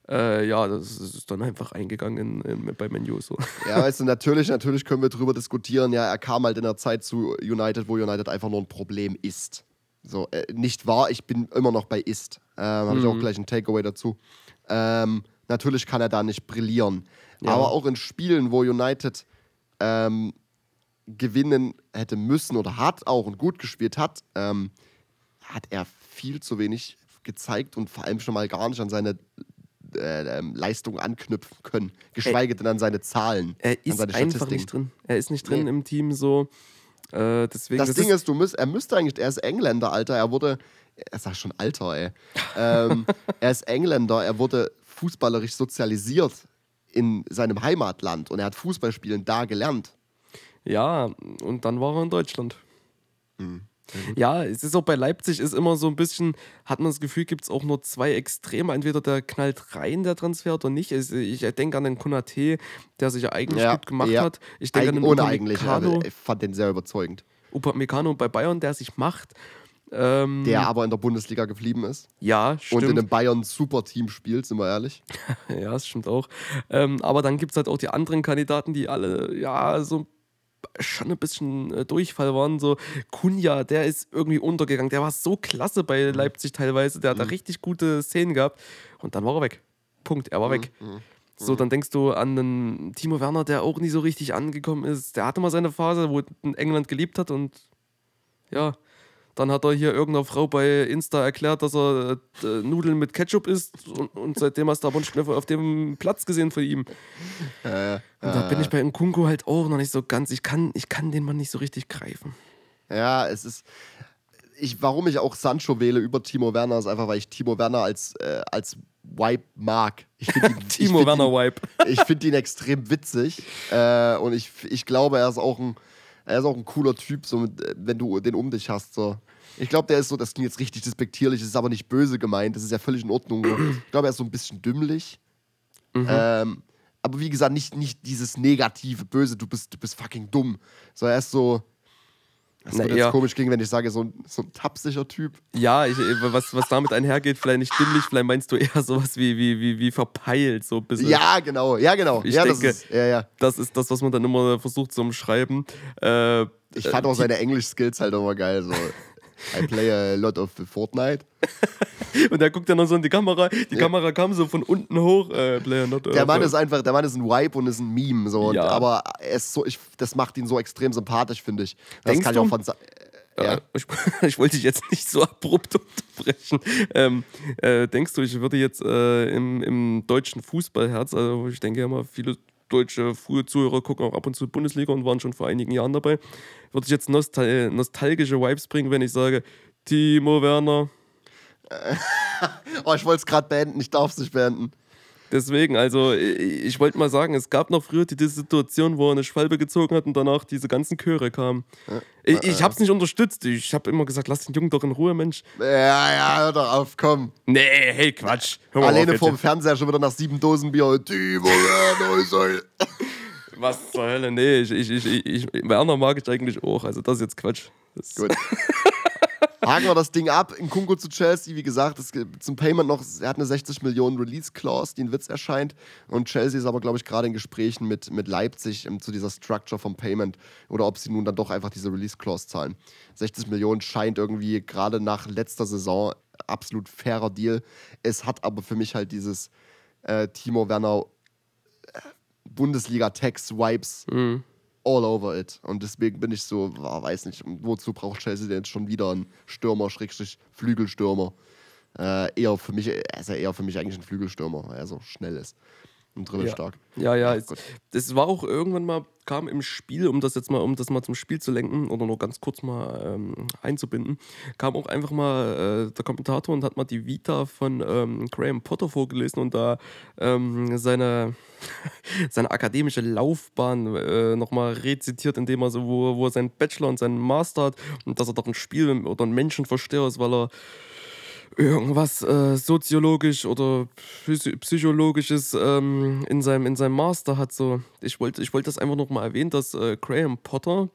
Äh, ja, das ist dann einfach eingegangen in, in, bei Menu. So.
Ja, weißt du, natürlich, natürlich können wir drüber diskutieren. Ja, er kam halt in der Zeit zu United, wo United einfach nur ein Problem ist. So, äh, nicht wahr, ich bin immer noch bei ist. Ähm, Habe ich auch gleich ein Takeaway dazu. Ähm, natürlich kann er da nicht brillieren.
Ja.
Aber auch in Spielen, wo United ähm, gewinnen hätte müssen oder hat auch und gut gespielt hat, ähm, hat er viel zu wenig gezeigt und vor allem schon mal gar nicht an seine äh, ähm, Leistung anknüpfen können. Geschweige denn an seine Zahlen.
Er ist einfach nicht drin. Er ist nicht drin
Nee.
im Team so. Äh, deswegen,
Das, Ding ist, du müsst, er müsste eigentlich, er ist Engländer, Alter. Er wurde, er sagt schon Alter, ey. *laughs* ähm, er ist Engländer, er wurde fußballerisch sozialisiert in seinem Heimatland und er hat Fußballspielen da gelernt.
Ja, und dann war er in Deutschland.
Mhm.
Ja, es ist auch bei Leipzig ist immer so ein bisschen, hat man das Gefühl, gibt es auch nur zwei Extreme. Entweder der knallt rein, der Transfer, oder nicht. Also ich denke an den Konate, der sich ja eigentlich
Ja,
gut gemacht
ja.
hat. Ich denke an
Eig
den
ohne eigentlich, aber ich fand den sehr überzeugend.
Upamecano bei Bayern, der sich macht. Ähm,
Der aber in der Bundesliga geblieben ist
ja,
und
stimmt.
in einem Bayern super Team spielt, sind wir ehrlich. *laughs*
Ja, das stimmt auch. Ähm, aber dann gibt es halt auch die anderen Kandidaten, die alle, ja, so schon ein bisschen äh, Durchfall waren. So Kunja, der ist irgendwie untergegangen. Der war so klasse bei Leipzig teilweise. Der hat da richtig gute Szenen gehabt. Und dann war er weg. Punkt, er war weg. So, dann denkst du an einen Timo Werner, der auch nie so richtig angekommen ist. Der hatte mal seine Phase, wo er in England gelebt hat und ja, dann hat er hier irgendeiner Frau bei Insta erklärt, dass er äh, Nudeln mit Ketchup isst und, und seitdem hast du aber nicht mehr auf dem Platz gesehen von ihm.
Äh,
Und da bin ich bei Nkunku halt auch noch nicht so ganz, ich kann, ich kann den Mann nicht so richtig greifen.
Ja, es ist. Ich, warum ich auch Sancho wähle über Timo Werner, ist einfach, weil ich Timo Werner als, äh, als Vibe mag. Ich ihn, *laughs* ich
Timo
find
Werner
ihn,
Wipe.
Ich finde ihn extrem witzig. Äh, und ich, ich glaube, er ist auch ein, er ist auch ein cooler Typ, so mit, äh, wenn du den um dich hast. So. Ich glaube, der ist so, das klingt jetzt richtig despektierlich, das ist aber nicht böse gemeint, das ist ja völlig in Ordnung. So. Ich glaube, er ist so ein bisschen dümmlich. Ähm, aber wie gesagt, nicht, nicht dieses negative, böse, du bist, du bist fucking dumm. So, er ist so. Das
Na,
wird jetzt komisch klingen, wenn ich sage, so ein, so ein tapsiger Typ.
Ja, ich, äh, was, was damit einhergeht, vielleicht nicht dümmlich, vielleicht meinst du eher sowas wie, wie, wie, wie verpeilt, so ein bisschen.
Ja, genau, ja, genau.
Ich
ja,
denke-
das ist, ja, ja.
Das ist das, was man dann immer versucht zu umschreiben. Äh,
Ich fand auch seine Englisch-Skills halt immer geil. So. I play a lot of Fortnite. *laughs*
und er guckt ja noch so in die Kamera. Die Kamera kam so von unten hoch. Äh, Player not
Der Mann ist einfach, der Mann ist ein Vibe und ist ein Meme. So. Und,
Ja.
Aber er ist so, ich, das macht ihn so extrem sympathisch, finde ich. Das
Denkst
kann
du?
ich auch von. Sa-
Ja. *laughs* Ich, ich wollte dich jetzt nicht so abrupt unterbrechen. Ähm, äh, denkst du, ich würde jetzt äh, im, im deutschen Fußballherz, also ich denke ja mal, viele deutsche frühe Zuhörer gucken auch ab und zu Bundesliga und waren schon vor einigen Jahren dabei, würde ich jetzt nostal nostalgische Vibes bringen, wenn ich sage, Timo Werner. *laughs*
Oh, ich wollte es gerade beenden, ich darf es nicht beenden.
Deswegen, also ich, wollte mal sagen, es gab noch früher die, die Situation, wo er eine Schwalbe gezogen hat und danach diese ganzen Chöre kamen. Ich, ich habe es nicht unterstützt. Ich habe immer gesagt, lass den Jungen doch in Ruhe, Mensch.
Ja, ja, hör doch auf, komm.
Nee, hey, Quatsch. Hör mal auf
Alleine
jetzt.
vorm Fernseher schon wieder nach sieben Dosen Bier. Ein-
Was zur Hölle? Nee, ich, ich, ich, ich, ich, Werner mag ich eigentlich auch. Also das ist jetzt Quatsch. Das,
Gut. *laughs* Haken wir das Ding ab. In Kunko zu Chelsea, wie gesagt, es gibt zum Payment noch, er hat eine 60 Millionen Release-Clause, die in Witz erscheint. Und Chelsea ist aber, glaube ich, gerade in Gesprächen mit, mit Leipzig ähm, zu dieser Structure vom Payment oder ob sie nun dann doch einfach diese Release-Clause zahlen. 60 Millionen scheint irgendwie gerade nach letzter Saison absolut fairer Deal. Es hat aber für mich halt dieses äh, Timo Werner äh, Bundesliga-Tax-Vibes
Mhm.
All over it. Und deswegen bin ich so, ah, weiß nicht, wozu braucht Chelsea denn jetzt schon wieder einen Stürmer, Schrägstrich Flügelstürmer? Äh, eher für mich, er ist ja eher für mich eigentlich ein Flügelstürmer, weil er so schnell ist und dribbelstark.
ja, ja.
Ach,
Es, das war auch irgendwann mal, kam im Spiel, um das jetzt mal, um das mal zum Spiel zu lenken oder nur ganz kurz mal ähm, einzubinden, kam auch einfach mal äh, der Kommentator und hat mal die Vita von ähm, Graham Potter vorgelesen und da ähm, seine, *laughs* seine akademische Laufbahn äh, nochmal rezitiert, indem er so, wo, wo er seinen Bachelor und seinen Master hat und dass er doch ein Spiel oder ein Menschenversteher ist, weil er irgendwas äh, soziologisch oder psy- psychologisches ähm, in, seinem, in seinem Master hat. So. Ich wollte ich wollt das einfach noch mal erwähnen, dass äh, Graham Potter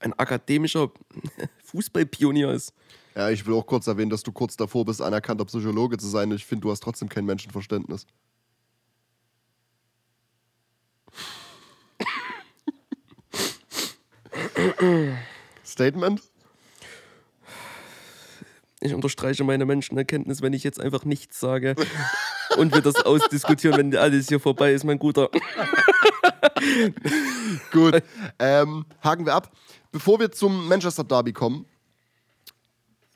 ein akademischer *laughs* Fußballpionier ist.
Ja, ich will auch kurz erwähnen, dass du kurz davor bist, anerkannter Psychologe zu sein. Ich finde, du hast trotzdem kein Menschenverständnis. *laughs* Statement?
Ich unterstreiche meine Menschenerkenntnis, wenn ich jetzt einfach nichts sage und wir das *laughs* ausdiskutieren, wenn alles hier vorbei ist, mein Guter. *laughs*
Gut. Ähm, haken wir ab. Bevor wir zum Manchester Derby kommen,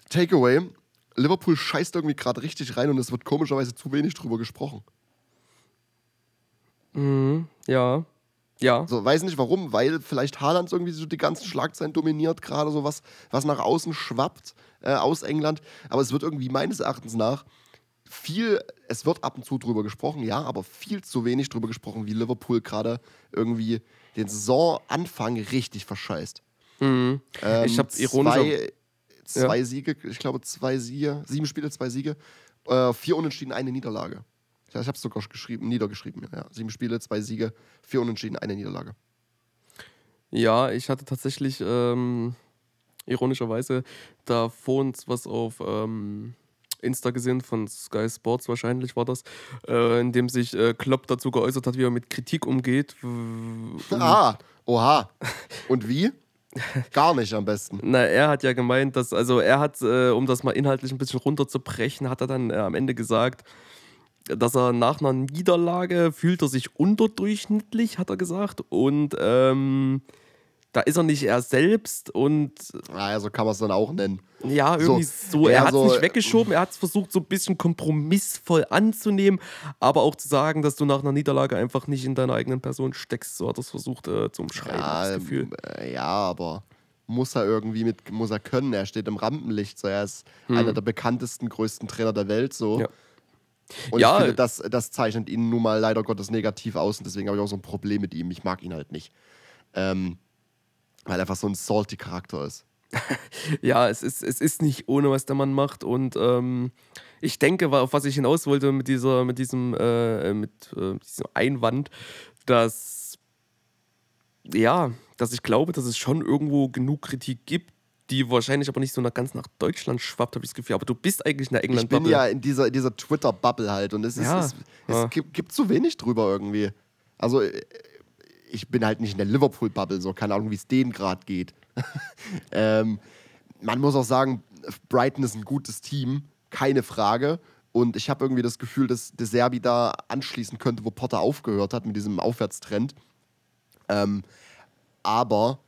Takeaway. Liverpool scheißt irgendwie gerade richtig rein und es wird komischerweise zu wenig drüber gesprochen.
Ja. Ja.
So, weiß nicht warum, weil vielleicht Haaland irgendwie so die ganzen Schlagzeilen dominiert, gerade so was, was nach außen schwappt äh, aus England. Aber es wird irgendwie meines Erachtens nach viel, es wird ab und zu drüber gesprochen, ja, aber viel zu wenig drüber gesprochen, wie Liverpool gerade irgendwie den Saisonanfang richtig verscheißt.
Mhm.
Ähm,
Ich hab ironischer-
Zwei, zwei Siege, ich glaube zwei Siege, sieben Spiele, zwei Siege, äh, vier Unentschieden, eine Niederlage. Ich habe es sogar geschrieben, niedergeschrieben. Ja. Sieben Spiele, zwei Siege, vier Unentschieden, eine Niederlage.
Ja, ich hatte tatsächlich ähm, ironischerweise da vor uns was auf ähm, Insta gesehen von Sky Sports wahrscheinlich war das, äh, in dem sich äh, Klopp dazu geäußert hat, wie er mit Kritik umgeht. *laughs*
Ah, oha. *laughs* Und wie? Gar nicht am besten.
Na, er hat ja gemeint, dass, also er hat, äh, um das mal inhaltlich ein bisschen runterzubrechen, hat er dann äh, am Ende gesagt, dass er nach einer Niederlage fühlt er sich unterdurchschnittlich, hat er gesagt. Und ähm, da ist er nicht er selbst und
Naja, so kann man es dann auch nennen.
ja,
So,
irgendwie so.
eher
Er hat es
so,
nicht weggeschoben, er hat es versucht, so ein bisschen kompromissvoll anzunehmen, aber auch zu sagen, dass du nach einer Niederlage einfach nicht in deiner eigenen Person steckst. So hat er es versucht äh, zu umschreiben,
Ja,
das Gefühl.
ähm, äh, ja, aber muss er irgendwie mit, muss er können. Er steht im Rampenlicht. So. Er ist einer der bekanntesten, größten Trainer der Welt. So.
Hm. Ja.
Und
Ja,
ich finde, das, das zeichnet ihn nun mal leider Gottes negativ aus. Und deswegen habe ich auch so ein Problem mit ihm. Ich mag ihn halt nicht. Ähm, weil er einfach so ein salty Charakter ist. *laughs*
Ja, es ist, es ist nicht ohne, was der Mann macht. Und ähm, ich denke, auf was ich hinaus wollte mit, dieser, mit, diesem, äh, mit äh, diesem Einwand, dass, ja, dass ich glaube, dass es schon irgendwo genug Kritik gibt, die wahrscheinlich aber nicht so nach, ganz nach Deutschland schwappt, habe ich das Gefühl. Aber du bist eigentlich in der
Ich bin
England-Bubble.
ja in dieser, in dieser Twitter-Bubble halt. Und es, ist,
Ja,
es, es
ja.
gibt, gibt zu wenig drüber irgendwie. Also, äh, ich bin halt nicht in der Liverpool-Bubble. So, keine Ahnung, wie es denen gerade geht. *laughs* ähm, man muss auch sagen, Brighton ist ein gutes Team, keine Frage. Und ich habe irgendwie das Gefühl, dass De Serbi da anschließen könnte, wo Potter aufgehört hat mit diesem Aufwärtstrend. Ähm, aber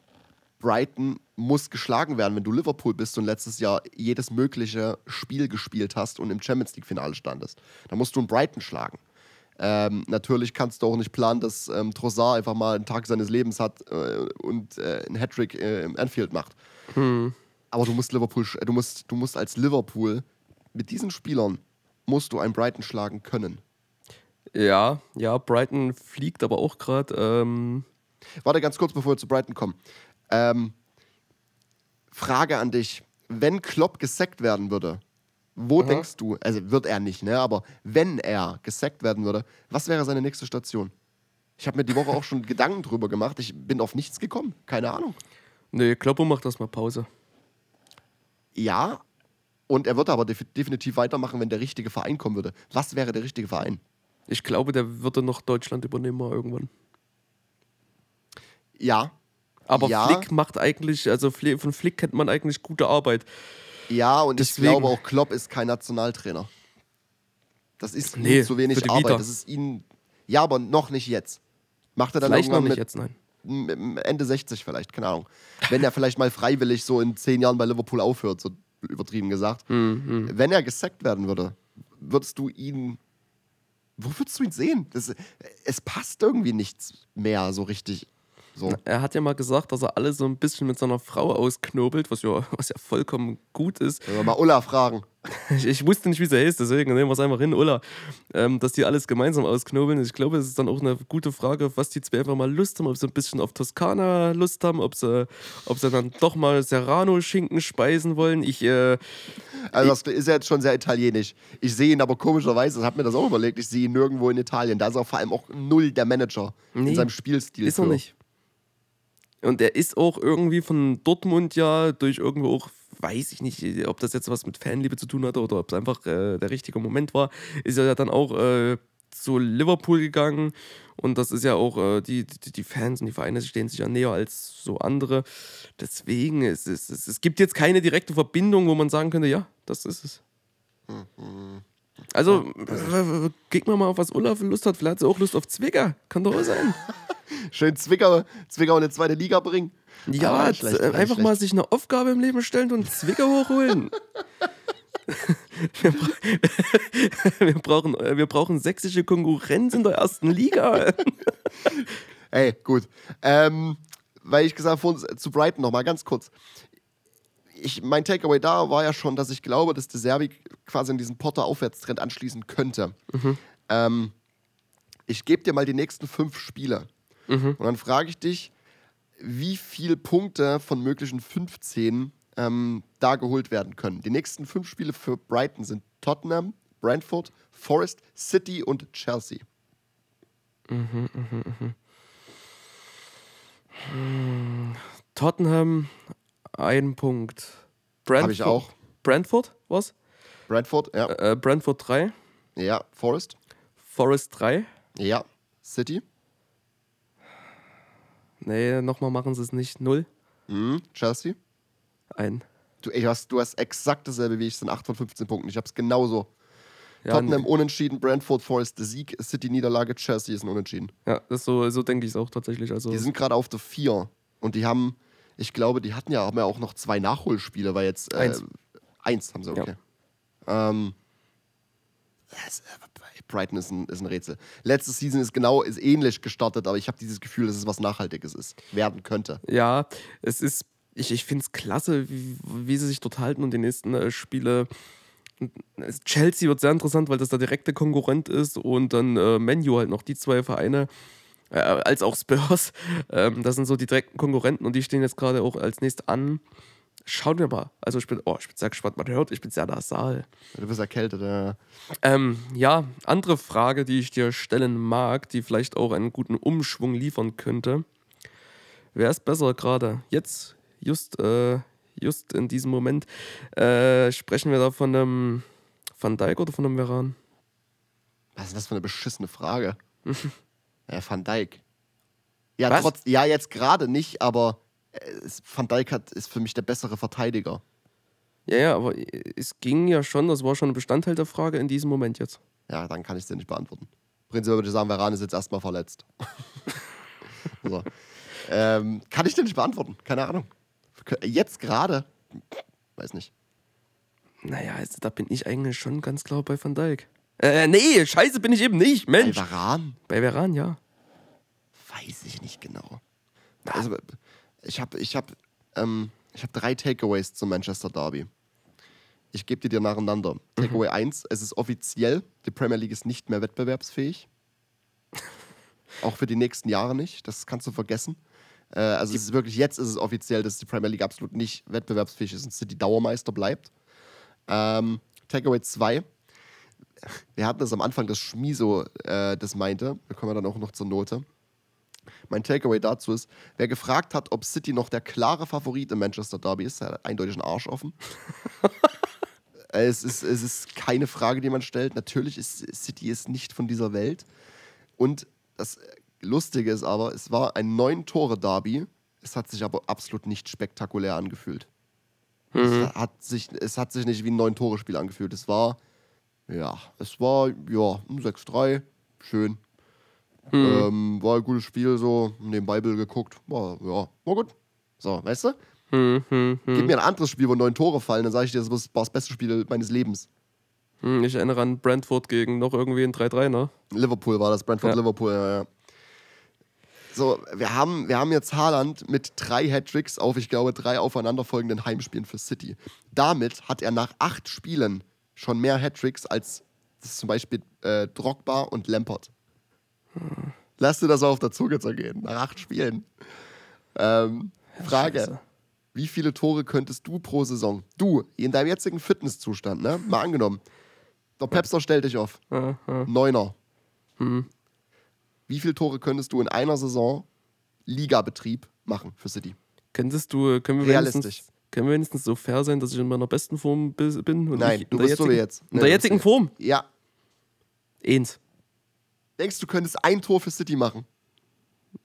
Brighton muss geschlagen werden, wenn du Liverpool bist und letztes Jahr jedes mögliche Spiel gespielt hast und im Champions League-Finale standest. Da musst du einen Brighton schlagen. Ähm, natürlich kannst du auch nicht planen, dass ähm, Trossard einfach mal einen Tag seines Lebens hat äh, und äh, einen Hattrick äh, im Anfield macht. Aber du musst Liverpool, sch- du musst, du musst als Liverpool mit diesen Spielern musst du einen Brighton schlagen können.
Ja, ja, Brighton fliegt aber auch gerade. Ähm,
Warte ganz kurz, bevor wir zu Brighton kommen. Ähm, Frage an dich. Wenn Klopp gesackt werden würde, wo denkst du, also wird er nicht, ne? Aber wenn er gesackt werden würde, was wäre seine nächste Station? Ich habe mir die Woche auch schon *laughs* Gedanken drüber gemacht. Ich bin auf nichts gekommen. Keine Ahnung.
nee, Kloppo macht das mal Pause.
Ja, und er würde aber def definitiv weitermachen, wenn der richtige Verein kommen würde. Was wäre der richtige Verein?
Ich glaube, der würde noch Deutschland übernehmen mal irgendwann.
Ja,
Aber
Ja.
Flick macht eigentlich, also von Flick kennt man eigentlich gute Arbeit.
ja, und
Deswegen-
ich glaube auch, Klopp ist kein Nationaltrainer. Das ist
Nee,
zu wenig Arbeit.
Vita.
Das ist ihn. Ja, aber noch nicht jetzt. Macht er dann
Vielleicht noch nicht
mit
jetzt, nein.
Ende 60 vielleicht, keine Ahnung. Wenn er vielleicht mal freiwillig so in zehn Jahren bei Liverpool aufhört, so übertrieben gesagt.
Mhm.
Wenn er gesackt werden würde, würdest du ihn. Wo würdest du ihn sehen? Das, es passt irgendwie nichts mehr so richtig. So.
Er hat ja mal gesagt, dass er alle so ein bisschen mit seiner Frau ausknobelt, was ja, was ja vollkommen gut ist.
Wenn wir mal Ulla fragen.
Ich, ich wusste nicht, wie sie heißt, deswegen nehmen wir es einfach hin, Ulla. Ähm, dass die alles gemeinsam ausknobeln. Ich glaube, es ist dann auch eine gute Frage, was die zwei einfach mal Lust haben. Ob sie ein bisschen auf Toskana Lust haben, ob sie, ob sie dann doch mal Serrano-Schinken speisen wollen. Ich, äh,
Also das ist ja jetzt schon sehr italienisch. Ich sehe ihn aber komischerweise, ich habe mir das auch überlegt, ich sehe ihn nirgendwo in Italien. Da ist er vor allem auch null der Manager
Nee,
in seinem Spielstil.
Ist er nicht. Und er ist auch irgendwie von Dortmund ja durch irgendwo auch, weiß ich nicht, ob das jetzt was mit Fanliebe zu tun hatte oder ob es einfach äh, der richtige Moment war, ist er ja dann auch äh, zu Liverpool gegangen. Und das ist ja auch, äh, die, die, die Fans und die Vereine stehen sich ja näher als so andere. Deswegen, es, es, es, es gibt jetzt keine direkte Verbindung, wo man sagen könnte, ja, das ist es. Also, äh, geht mal mal auf, was Olaf Lust hat. Vielleicht hat sie auch Lust auf Zwicker. Kann doch auch sein. *laughs*
Schön Zwickau, Zwickau in die zweite Liga bringen.
Ja,
Ah, schlecht,
äh,
nicht
einfach
schlecht.
mal sich eine Aufgabe im Leben stellen und Zwicker hochholen. wir, bra *laughs* wir, brauchen, äh, wir brauchen sächsische Konkurrenz in der ersten Liga. *laughs*
Ey, gut. Ähm, weil ich gesagt habe, zu Brighton nochmal ganz kurz. ich, mein Takeaway da war ja schon, dass ich glaube, dass De Serbi quasi in diesen Potter-Aufwärtstrend anschließen könnte. Ähm, ich gebe dir mal die nächsten fünf Spiele. Und dann frage ich dich, wie viele Punkte von möglichen 15 ähm, da geholt werden können. Die nächsten fünf Spiele für Brighton sind Tottenham, Brentford, Forest, City und Chelsea.
Tottenham, ein Punkt. Brentford,
Habe ich auch.
Brentford, was?
Brentford, ja.
Äh, Brentford 3,
Ja, Forest.
Forest 3.
Ja. City.
Nee, nochmal machen sie es nicht. Null.
Mhm. Chelsea.
Ein.
Du, ey, hast, du hast exakt dasselbe wie ich, es sind 8 von 15 Punkten. Ich habe es genauso.
Ja,
Tottenham unentschieden, Brentford, Forest Sieg, City Niederlage, Chelsea ist ein Unentschieden.
Ja, das so, so denke ich es auch tatsächlich. Also,
Die sind gerade auf der 4 und die haben, ich glaube, die hatten ja, haben ja auch noch zwei Nachholspiele, weil jetzt. Äh,
Eins.
Eins haben sie, okay. Ähm, äh, Brighton ist ein, ist ein Rätsel. Letzte Season ist genau, ist ähnlich gestartet, aber ich habe dieses Gefühl, dass es was Nachhaltiges ist, werden könnte.
ja, es ist, ich, ich finde es klasse, wie, wie sie sich dort halten und die nächsten äh, Spiele. Chelsea wird sehr interessant, weil das der direkte Konkurrent ist und dann äh, Menu halt noch die zwei Vereine, äh, als auch Spurs. *laughs* Ähm, das sind so die direkten Konkurrenten und die stehen jetzt gerade auch als nächstes an. Schauen wir mal. Also ich bin, oh, ich bin sehr gespannt, man hört, ich bin sehr nasal.
Du bist erkältet, ja.
Ähm, ja, andere Frage, die ich dir stellen mag, die vielleicht auch einen guten Umschwung liefern könnte. Wer ist besser gerade? Jetzt, just, äh, just in diesem Moment, äh, sprechen wir da von einem Van Dijk oder von einem Veran?
Was ist das für eine beschissene Frage? ja, *laughs* Van Dijk. Ja,
Was?
trotz, ja jetzt gerade nicht, aber äh, Van Dijk hat, ist für mich der bessere Verteidiger.
Ja, ja, aber es ging ja schon, das war schon ein Bestandteil der Frage in diesem Moment jetzt.
Ja, dann kann ich es dir nicht beantworten. Prinzipiell würde ich sagen, Varane ist jetzt erstmal verletzt. *laughs* so. ähm, kann ich dir nicht beantworten. Keine Ahnung. Jetzt gerade? Weiß nicht.
Naja, also da bin ich eigentlich schon ganz klar bei Van Dijk. Äh, nee, scheiße bin ich eben nicht,
Bei
Mensch.
Varane?
Bei Veran, ja.
Weiß ich nicht genau. Also, ich habe ich hab, ähm, ich hab drei Takeaways zum Manchester Derby. Ich gebe die dir nacheinander. Takeaway 1, es ist offiziell, die Premier League ist nicht mehr wettbewerbsfähig. *laughs* Auch für die nächsten Jahre nicht, das kannst du vergessen. Äh, also es ist wirklich, jetzt ist es offiziell, dass die Premier League absolut nicht wettbewerbsfähig ist und City Dauermeister bleibt. Ähm, Takeaway 2, wir hatten das am Anfang, dass Schmiso äh, das meinte. Da kommen wir dann auch noch zur Note. Mein Takeaway dazu ist, wer gefragt hat, ob City noch der klare Favorit im Manchester Derby ist, der hat eindeutig einen Arsch offen. *laughs* es, ist, es ist keine Frage, die man stellt. Natürlich ist City ist nicht von dieser Welt. Und das Lustige ist aber, es war ein neun Tore Derby. Es hat sich aber absolut nicht spektakulär angefühlt. Es, hat sich, es hat sich nicht wie ein neun Tore Spiel angefühlt. Es war ja, es war ja ein 6-3, schön. Ähm, war ein gutes Spiel, so nebenbei Bill geguckt. War, ja, war gut. So, weißt du?
Hm, hm, hm.
Gib mir ein anderes Spiel, wo neun Tore fallen, dann sage ich dir, das war das beste Spiel meines Lebens.
Hm, Ich erinnere an Brentford gegen noch irgendwie ein 3-3, ne?
Liverpool war das, Brentford
Ja.
Liverpool, ja, ja. So, wir haben, wir haben jetzt Haaland mit drei Hattricks auf, ich glaube, drei aufeinanderfolgenden Heimspielen für City. Damit hat er nach acht Spielen schon mehr Hattricks als zum Beispiel äh, Drogba und Lampert. Lass dir das auf der Zunge zergehen, nach acht Spielen. Ähm, Frage:
scheiße.
Wie viele Tore könntest du pro Saison? Du, in deinem jetzigen Fitnesszustand, ne? Mal angenommen. Der Pepster stellt dich auf.
Ja, ja.
Neuner.
Hm.
Wie viele Tore könntest du in einer Saison Ligabetrieb machen für City?
Könntest du, können wir
Realistisch.
wenigstens, können wir wenigstens so fair sein, dass ich in meiner besten Form bi- bin?
Nein, du
in
bist so jetzt.
In
Nee,
der jetzigen Form?
Ja.
Eins.
Denkst du, könntest ein Tor für City machen?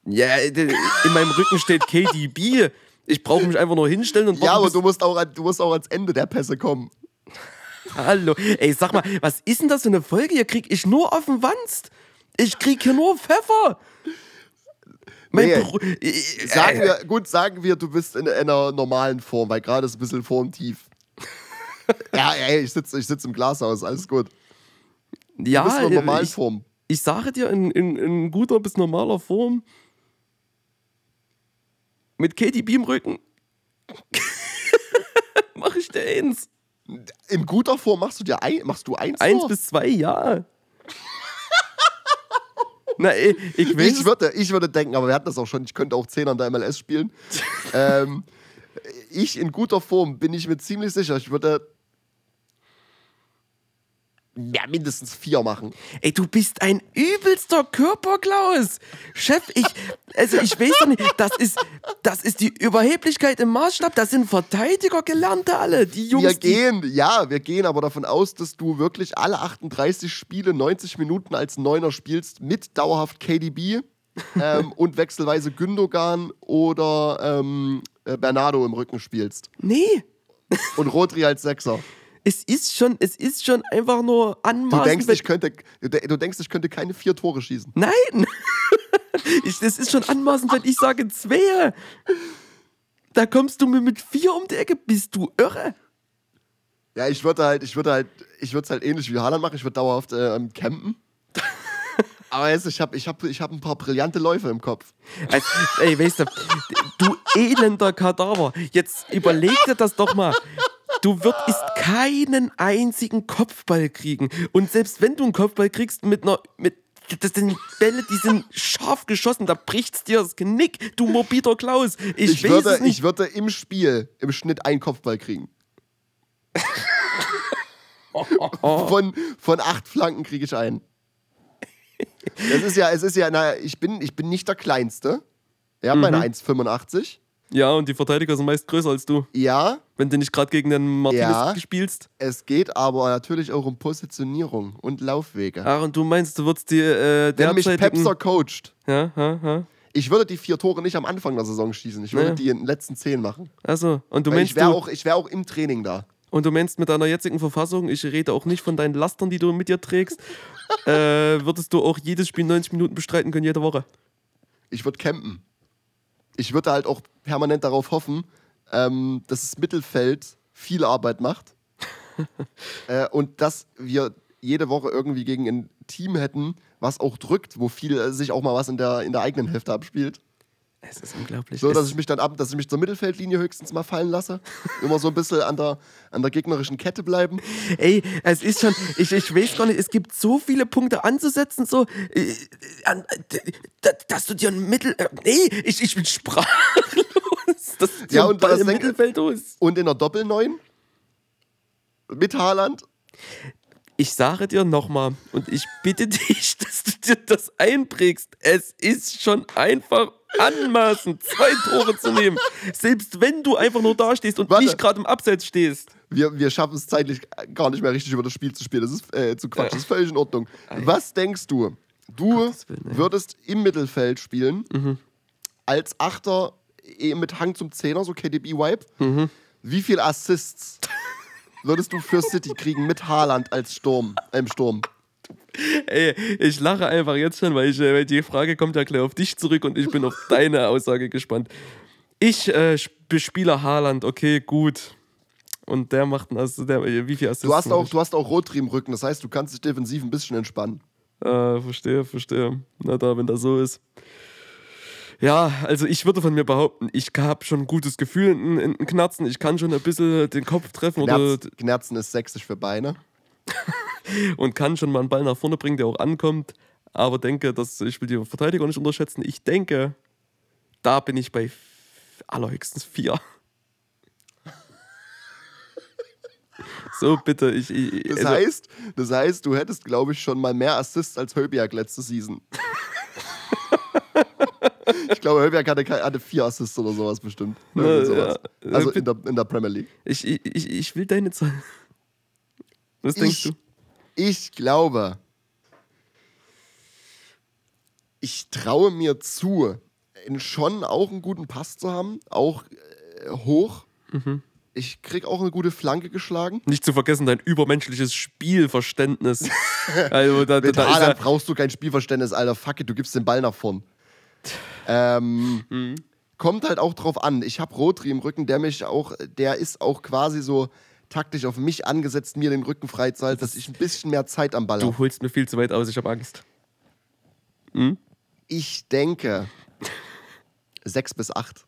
Ja, in meinem Rücken steht KDB. Ich brauche mich einfach nur hinstellen und
Ja, aber du musst, auch, du musst auch ans Ende der Pässe kommen.
Hallo. Ey, sag mal, was ist denn das für eine Folge? Hier krieg ich nur auf den Wanst. Ich krieg hier nur Pfeffer. Mein
Nee.
Äh,
Sagen wir, gut, sagen wir, du bist in einer normalen Form, weil gerade ist ein bisschen formtief. *laughs* ja, ey, ich sitze ich sitz im Glashaus, alles gut. Du
ja,
bist in einer normalen
ich,
Form.
Ich sage dir, in, in, in guter bis normaler Form. Mit KDB im Rücken. dir eins.
In guter Form machst du dir ein, machst du eins,
Eins
vor?
bis zwei, ja. Na, ich weiß.
Ich würde, ich würde denken, aber wir hatten das auch schon, ich könnte auch 10 an der MLS spielen. *laughs* ähm, ich in guter Form bin ich mir ziemlich sicher, ich würde ja, mindestens vier machen.
Ey, du bist ein übelster Körperklaus. Chef, ich, also ich weiß doch nicht, das ist, das ist die Überheblichkeit im Maßstab. Das sind Verteidiger gelernte alle. Die Jungs,
Wir gehen, ja, wir gehen aber davon aus, dass du wirklich alle 38 Spiele 90 Minuten als Neuner spielst mit dauerhaft KDB *laughs* ähm, und wechselweise Gündogan oder ähm, äh, Bernardo im Rücken spielst.
Nee,
Und Rodri als Sechser.
Es ist schon, es ist schon einfach nur
Du
anmaßend.
denkst,
wenn-
ich könnte, du du denkst, ich könnte keine vier Tore schießen.
Nein! *laughs* ich, das ist schon anmaßend, wenn ich sage zwei. Da kommst du mir mit vier um die Ecke. Bist du irre?
Ja, ich würde halt, ich würde halt, ich würde es halt ähnlich wie Haaland machen. Ich würde dauerhaft äh, campen. *laughs* Aber jetzt, ich habe ich hab, ich hab ein paar brillante Läufe im Kopf.
Also, ey, weißt du, du elender Kadaver, jetzt überleg dir das doch mal. Du würdest keinen einzigen Kopfball kriegen. Und selbst wenn du einen Kopfball kriegst mit einer. Mit, das sind Bälle, die sind scharf geschossen, da bricht's dir das Genick, du morbider Klaus. Ich,
Ich, würde, ich würde im Spiel im Schnitt einen Kopfball kriegen. *laughs* von, von acht Flanken kriege ich einen. Das ist ja, es ist ja, na, ich bin, ich bin nicht der Kleinste. Er hat
Mhm.
meine 1,85.
Ja, und die Verteidiger sind meist größer als du.
Ja,
Wenn du nicht gerade gegen den Martinez
Ja.
gespielst.
es geht aber natürlich auch um Positionierung und Laufwege.
Ach, und du meinst, du würdest die äh,
Wenn mich. Pepser coacht,
Ja, ja, ja.
ich würde die vier Tore nicht am Anfang der Saison schießen. Ich würde
Ja.
die in den letzten zehn machen.
Also, und du
Weil
meinst,
ich wäre auch, ich wär auch im Training da.
und du meinst mit deiner jetzigen Verfassung, ich rede auch nicht von deinen Lastern, die du mit dir trägst, *laughs* äh, würdest du auch jedes Spiel 90 Minuten bestreiten können, jede Woche.
Ich würde campen. Ich würde halt auch permanent darauf hoffen, ähm, dass das Mittelfeld viel Arbeit macht *laughs* äh, und dass wir jede Woche irgendwie gegen ein Team hätten, was auch drückt, wo viel äh, sich auch mal was in der, in der eigenen Hälfte abspielt.
Es ist unglaublich.
So, dass ich mich dann ab, dass ich mich zur Mittelfeldlinie höchstens mal fallen lasse. *laughs* Immer so ein bisschen an der, an der gegnerischen Kette bleiben.
ey, es ist schon, ich, ich weiß gar nicht, es gibt so viele Punkte anzusetzen, so, äh, an, äh, dass du dir ein Mittel, äh, nee, ich, ich bin sprachlos, *laughs* dass du
Ja, und
Ball
das
im
denk-
Mittelfeld holst.
Und in der Doppelneun mit Haaland.
Ich sage dir nochmal und ich bitte *laughs* dich, dass du dir das einprägst. Es ist schon einfach anmaßend, zwei Tore zu nehmen. Selbst wenn du einfach nur da stehst und
Warte.
nicht gerade im Abseits stehst.
Wir, wir schaffen es zeitlich gar nicht mehr richtig über das Spiel zu spielen. Das ist äh, zu Quatsch, das ist völlig in Ordnung. Was denkst du? Du
Willen,
würdest im Mittelfeld spielen, als Achter eh mit Hang zum Zehner, so KDB-Wipe. Wie viel Assists würdest du für City kriegen mit Haaland als Sturm, im Sturm?
Ey, ich lache einfach jetzt schon, weil, ich, äh, weil die Frage kommt ja gleich auf dich zurück und ich bin auf *laughs* deine Aussage gespannt. Ich äh, bespiele Haaland, okay, gut. Und der macht einen Ass- der, wie viel Assists?
Du hast, auch,
macht
du hast auch Rotri im Rücken, das heißt, du kannst dich defensiv ein bisschen entspannen.
Ah, verstehe, verstehe. Na da, wenn das so ist. Ja, also ich würde von mir behaupten, ich habe schon ein gutes Gefühl in, in, Knarzen. Ich kann schon ein bisschen den Kopf treffen oder,
Gnerz, Gnerzen ist sächsisch für Beine. *laughs*
und kann schon mal einen Ball nach vorne bringen, der auch ankommt. Aber denke, dass ich will die Verteidiger nicht unterschätzen. Ich denke, da bin ich bei allerhöchstens vier. *laughs* So, bitte. Ich, ich,
Das
also,
heißt, das heißt, du hättest, glaube ich, schon mal mehr Assists als Hölbiak letzte Season. *laughs* ich glaube, Hölbiak hatte, hatte vier Assists oder sowas bestimmt.
Na,
sowas.
ja.
Also in der, in der Premier League.
ich, ich, ich, will deine Zahl. Was denkst
Ich,
du?
Ich glaube, ich traue mir zu, in schon auch einen guten Pass zu haben, auch äh, hoch.
Mhm.
Ich krieg auch eine gute Flanke geschlagen.
Nicht zu vergessen, dein übermenschliches Spielverständnis. *laughs* also, da, da,
Mit
da ist
Haaland brauchst du kein Spielverständnis, Alter. Fuck it, du gibst den Ball nach vorn. Ähm,
Mhm.
Kommt halt auch drauf an. Ich habe Rotri im Rücken, der mich auch, der ist auch quasi so taktisch auf mich angesetzt, mir den Rücken freizuhalten, dass ich ein bisschen mehr Zeit am Ball
du
habe.
holst mir viel zu weit aus, ich habe Angst.
Ich denke sechs bis acht.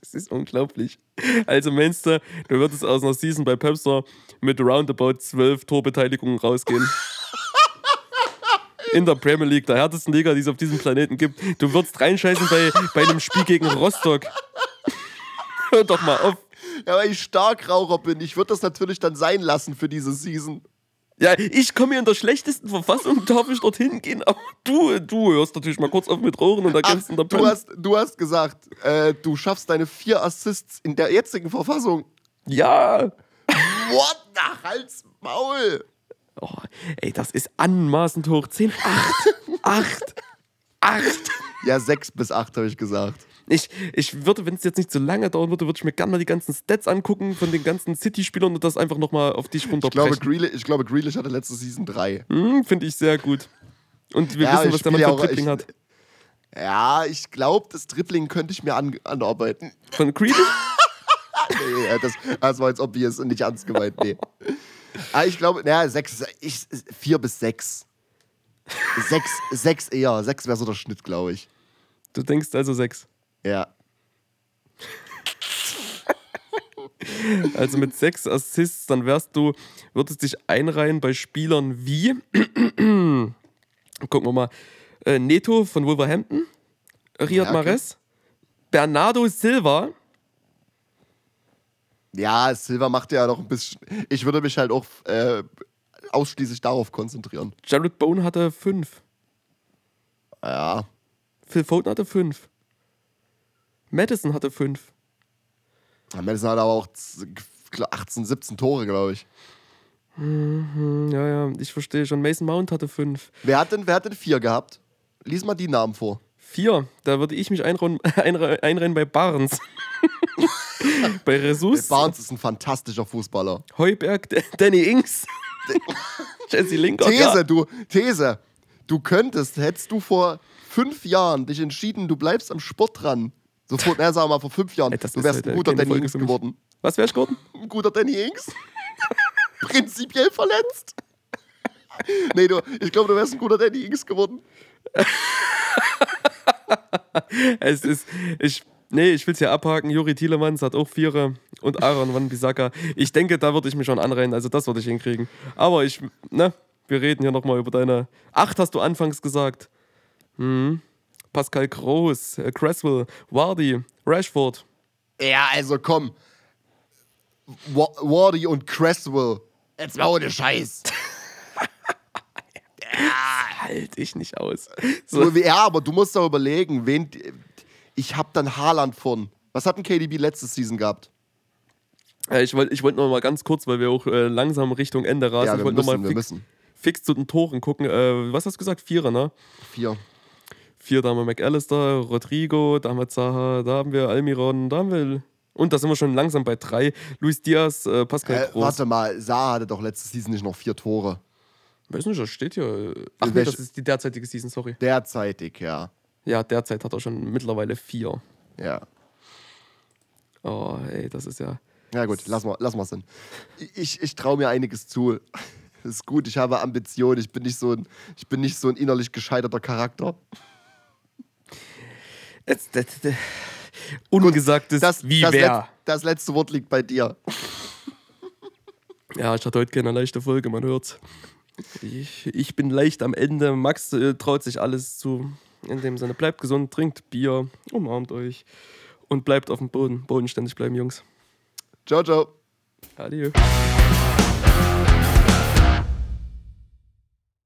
Das ist unglaublich. Also meinst du, du würdest aus einer Season bei Pepster mit roundabout 12 Torbeteiligungen rausgehen? In der Premier League, der härtesten Liga, die es auf diesem Planeten gibt. Du würdest reinscheißen bei, bei einem Spiel gegen Rostock. *laughs* Hör doch mal auf.
Ja, weil ich Starkraucher bin. Ich würde das natürlich dann sein lassen für diese Season.
Ja, ich komme hier in der schlechtesten Verfassung, darf ich dorthin gehen, aber du, du hörst natürlich mal kurz auf mit Rohren und ergänzt in der
du, hast, du hast gesagt, äh, du schaffst deine vier Assists in der jetzigen Verfassung.
Ja.
What? Nach Hals, Maul.
Oh, ey, das ist anmaßend hoch. 10, 8, 8, 8.
Ja, 6 bis 8 habe ich gesagt.
Ich, ich würde, wenn es jetzt nicht so lange dauern würde, würde ich mir gerne mal die ganzen Stats angucken von den ganzen City-Spielern und das einfach nochmal auf dich
Ich
runterbrechen.
glaube, Grealish, ich glaube, Grealish hatte letzte Season 3.
Hm, Finde ich sehr gut. Und wir
Ja,
wissen,
ich
was der Mann für Dribbling
echt-
hat.
Ja, ich glaube, das Dribbling könnte ich mir an, anarbeiten.
Von Grealish? *laughs*
Nee, das, das war jetzt obvious und nicht ernst gemeint, nee. Aber ich glaube, naja, sechs, ich, vier bis sechs. Sechs, sechs eher. Sechs wäre so der Schnitt, glaube ich.
Du denkst also sechs.
Ja.
Also mit sechs Assists, dann wärst du, würdest dich einreihen bei Spielern wie, *clears throat* gucken wir mal, äh, Neto von Wolverhampton, Riyad
Ja, okay.
Mahrez, Bernardo Silva,
Ja, Silver macht ja noch ein bisschen. Ich würde mich halt auch äh, ausschließlich darauf konzentrieren.
Jared Bowen hatte fünf,
Ja.
Phil Foden hatte fünf, Madison hatte fünf.
Madison hat aber auch z- 18, 17 Tore, glaube ich.
Hm, ja, ja, ich verstehe schon. Mason Mount hatte fünf.
Wer hat denn, wer hat denn vier gehabt? Lies mal die Namen vor.
Vier, da würde ich mich einrennen, *laughs* einre- einrennen bei Barnes. *laughs* bei Jesus,
Barnes ist ein fantastischer Fußballer.
Heuberg, Danny Ings, *laughs* Jesse Lingard.
These,
ja.
du, These. Du könntest, hättest du vor fünf Jahren dich entschieden, du bleibst am Sport dran. So vor, na, wir mal, vor fünf Jahren.
Das
du wärst ein guter Danny
mich.
geworden.
Was wärst du geworden?
Ein guter Danny Ings. *laughs* Prinzipiell verletzt. *laughs* nee, du, ich glaube, du wärst ein guter Danny Ings geworden. *laughs*
Es ist, ich, nee, ich will es hier abhaken. Juri Tielemans hat auch Vierer und Aaron Van Bissaka. Ich denke, da würde ich mich schon anreihen. Also das würde ich hinkriegen. Aber ich, ne, wir reden hier nochmal über deine. Acht hast du anfangs gesagt. Hm. Pascal Groß, äh, Cresswell, Wardy, Rashford.
Ja, also komm. Wa- Wardy und Cresswell. Jetzt mal ohne Scheiß. *laughs*
Halt ich nicht aus. So,
ja, aber du musst doch überlegen, wen. Ich hab dann Haaland von. Was hat ein KDB letzte Season gehabt?
äh, ich wollte ich wollt noch mal ganz kurz, weil wir auch äh, langsam Richtung Ende rasen.
ja,
ich
wir
wollte noch mal fix, fix zu den Toren gucken. Äh, was hast du gesagt? Vierer, ne?
Vier.
Vier, da haben wir McAllister, Rodrigo, da haben wir Zaha, da haben wir Almiron, da haben wir. Und da sind wir schon langsam bei drei. Luis Diaz, äh, Pascal
Äh,
Groß.
warte mal, Saar hatte doch letzte Season nicht noch vier Tore.
Weiß nicht, das steht hier. Ach nee, das ist die derzeitige Season, sorry.
Derzeitig, ja.
Ja, derzeit hat er schon mittlerweile vier.
Ja.
Oh, ey, das ist ja.
Ja gut, lass mal, lass mal sein. Ich, ich traue mir einiges zu. Das *laughs* ist gut, ich habe Ambitionen. Ich bin nicht so ein, ich bin nicht so ein innerlich gescheiterter Charakter.
Jetzt, das, das, ungesagtes
Das,
wie
das,
wer.
Das letzte Wort liegt bei dir.
Ja, ich hatte heute keine leichte Folge, man hört's. Ich, ich bin leicht am Ende. Max äh, traut sich alles zu. In dem Sinne, bleibt gesund, trinkt Bier, umarmt euch und bleibt auf dem Boden. Bodenständig bleiben, Jungs.
Ciao, ciao.
Adieu.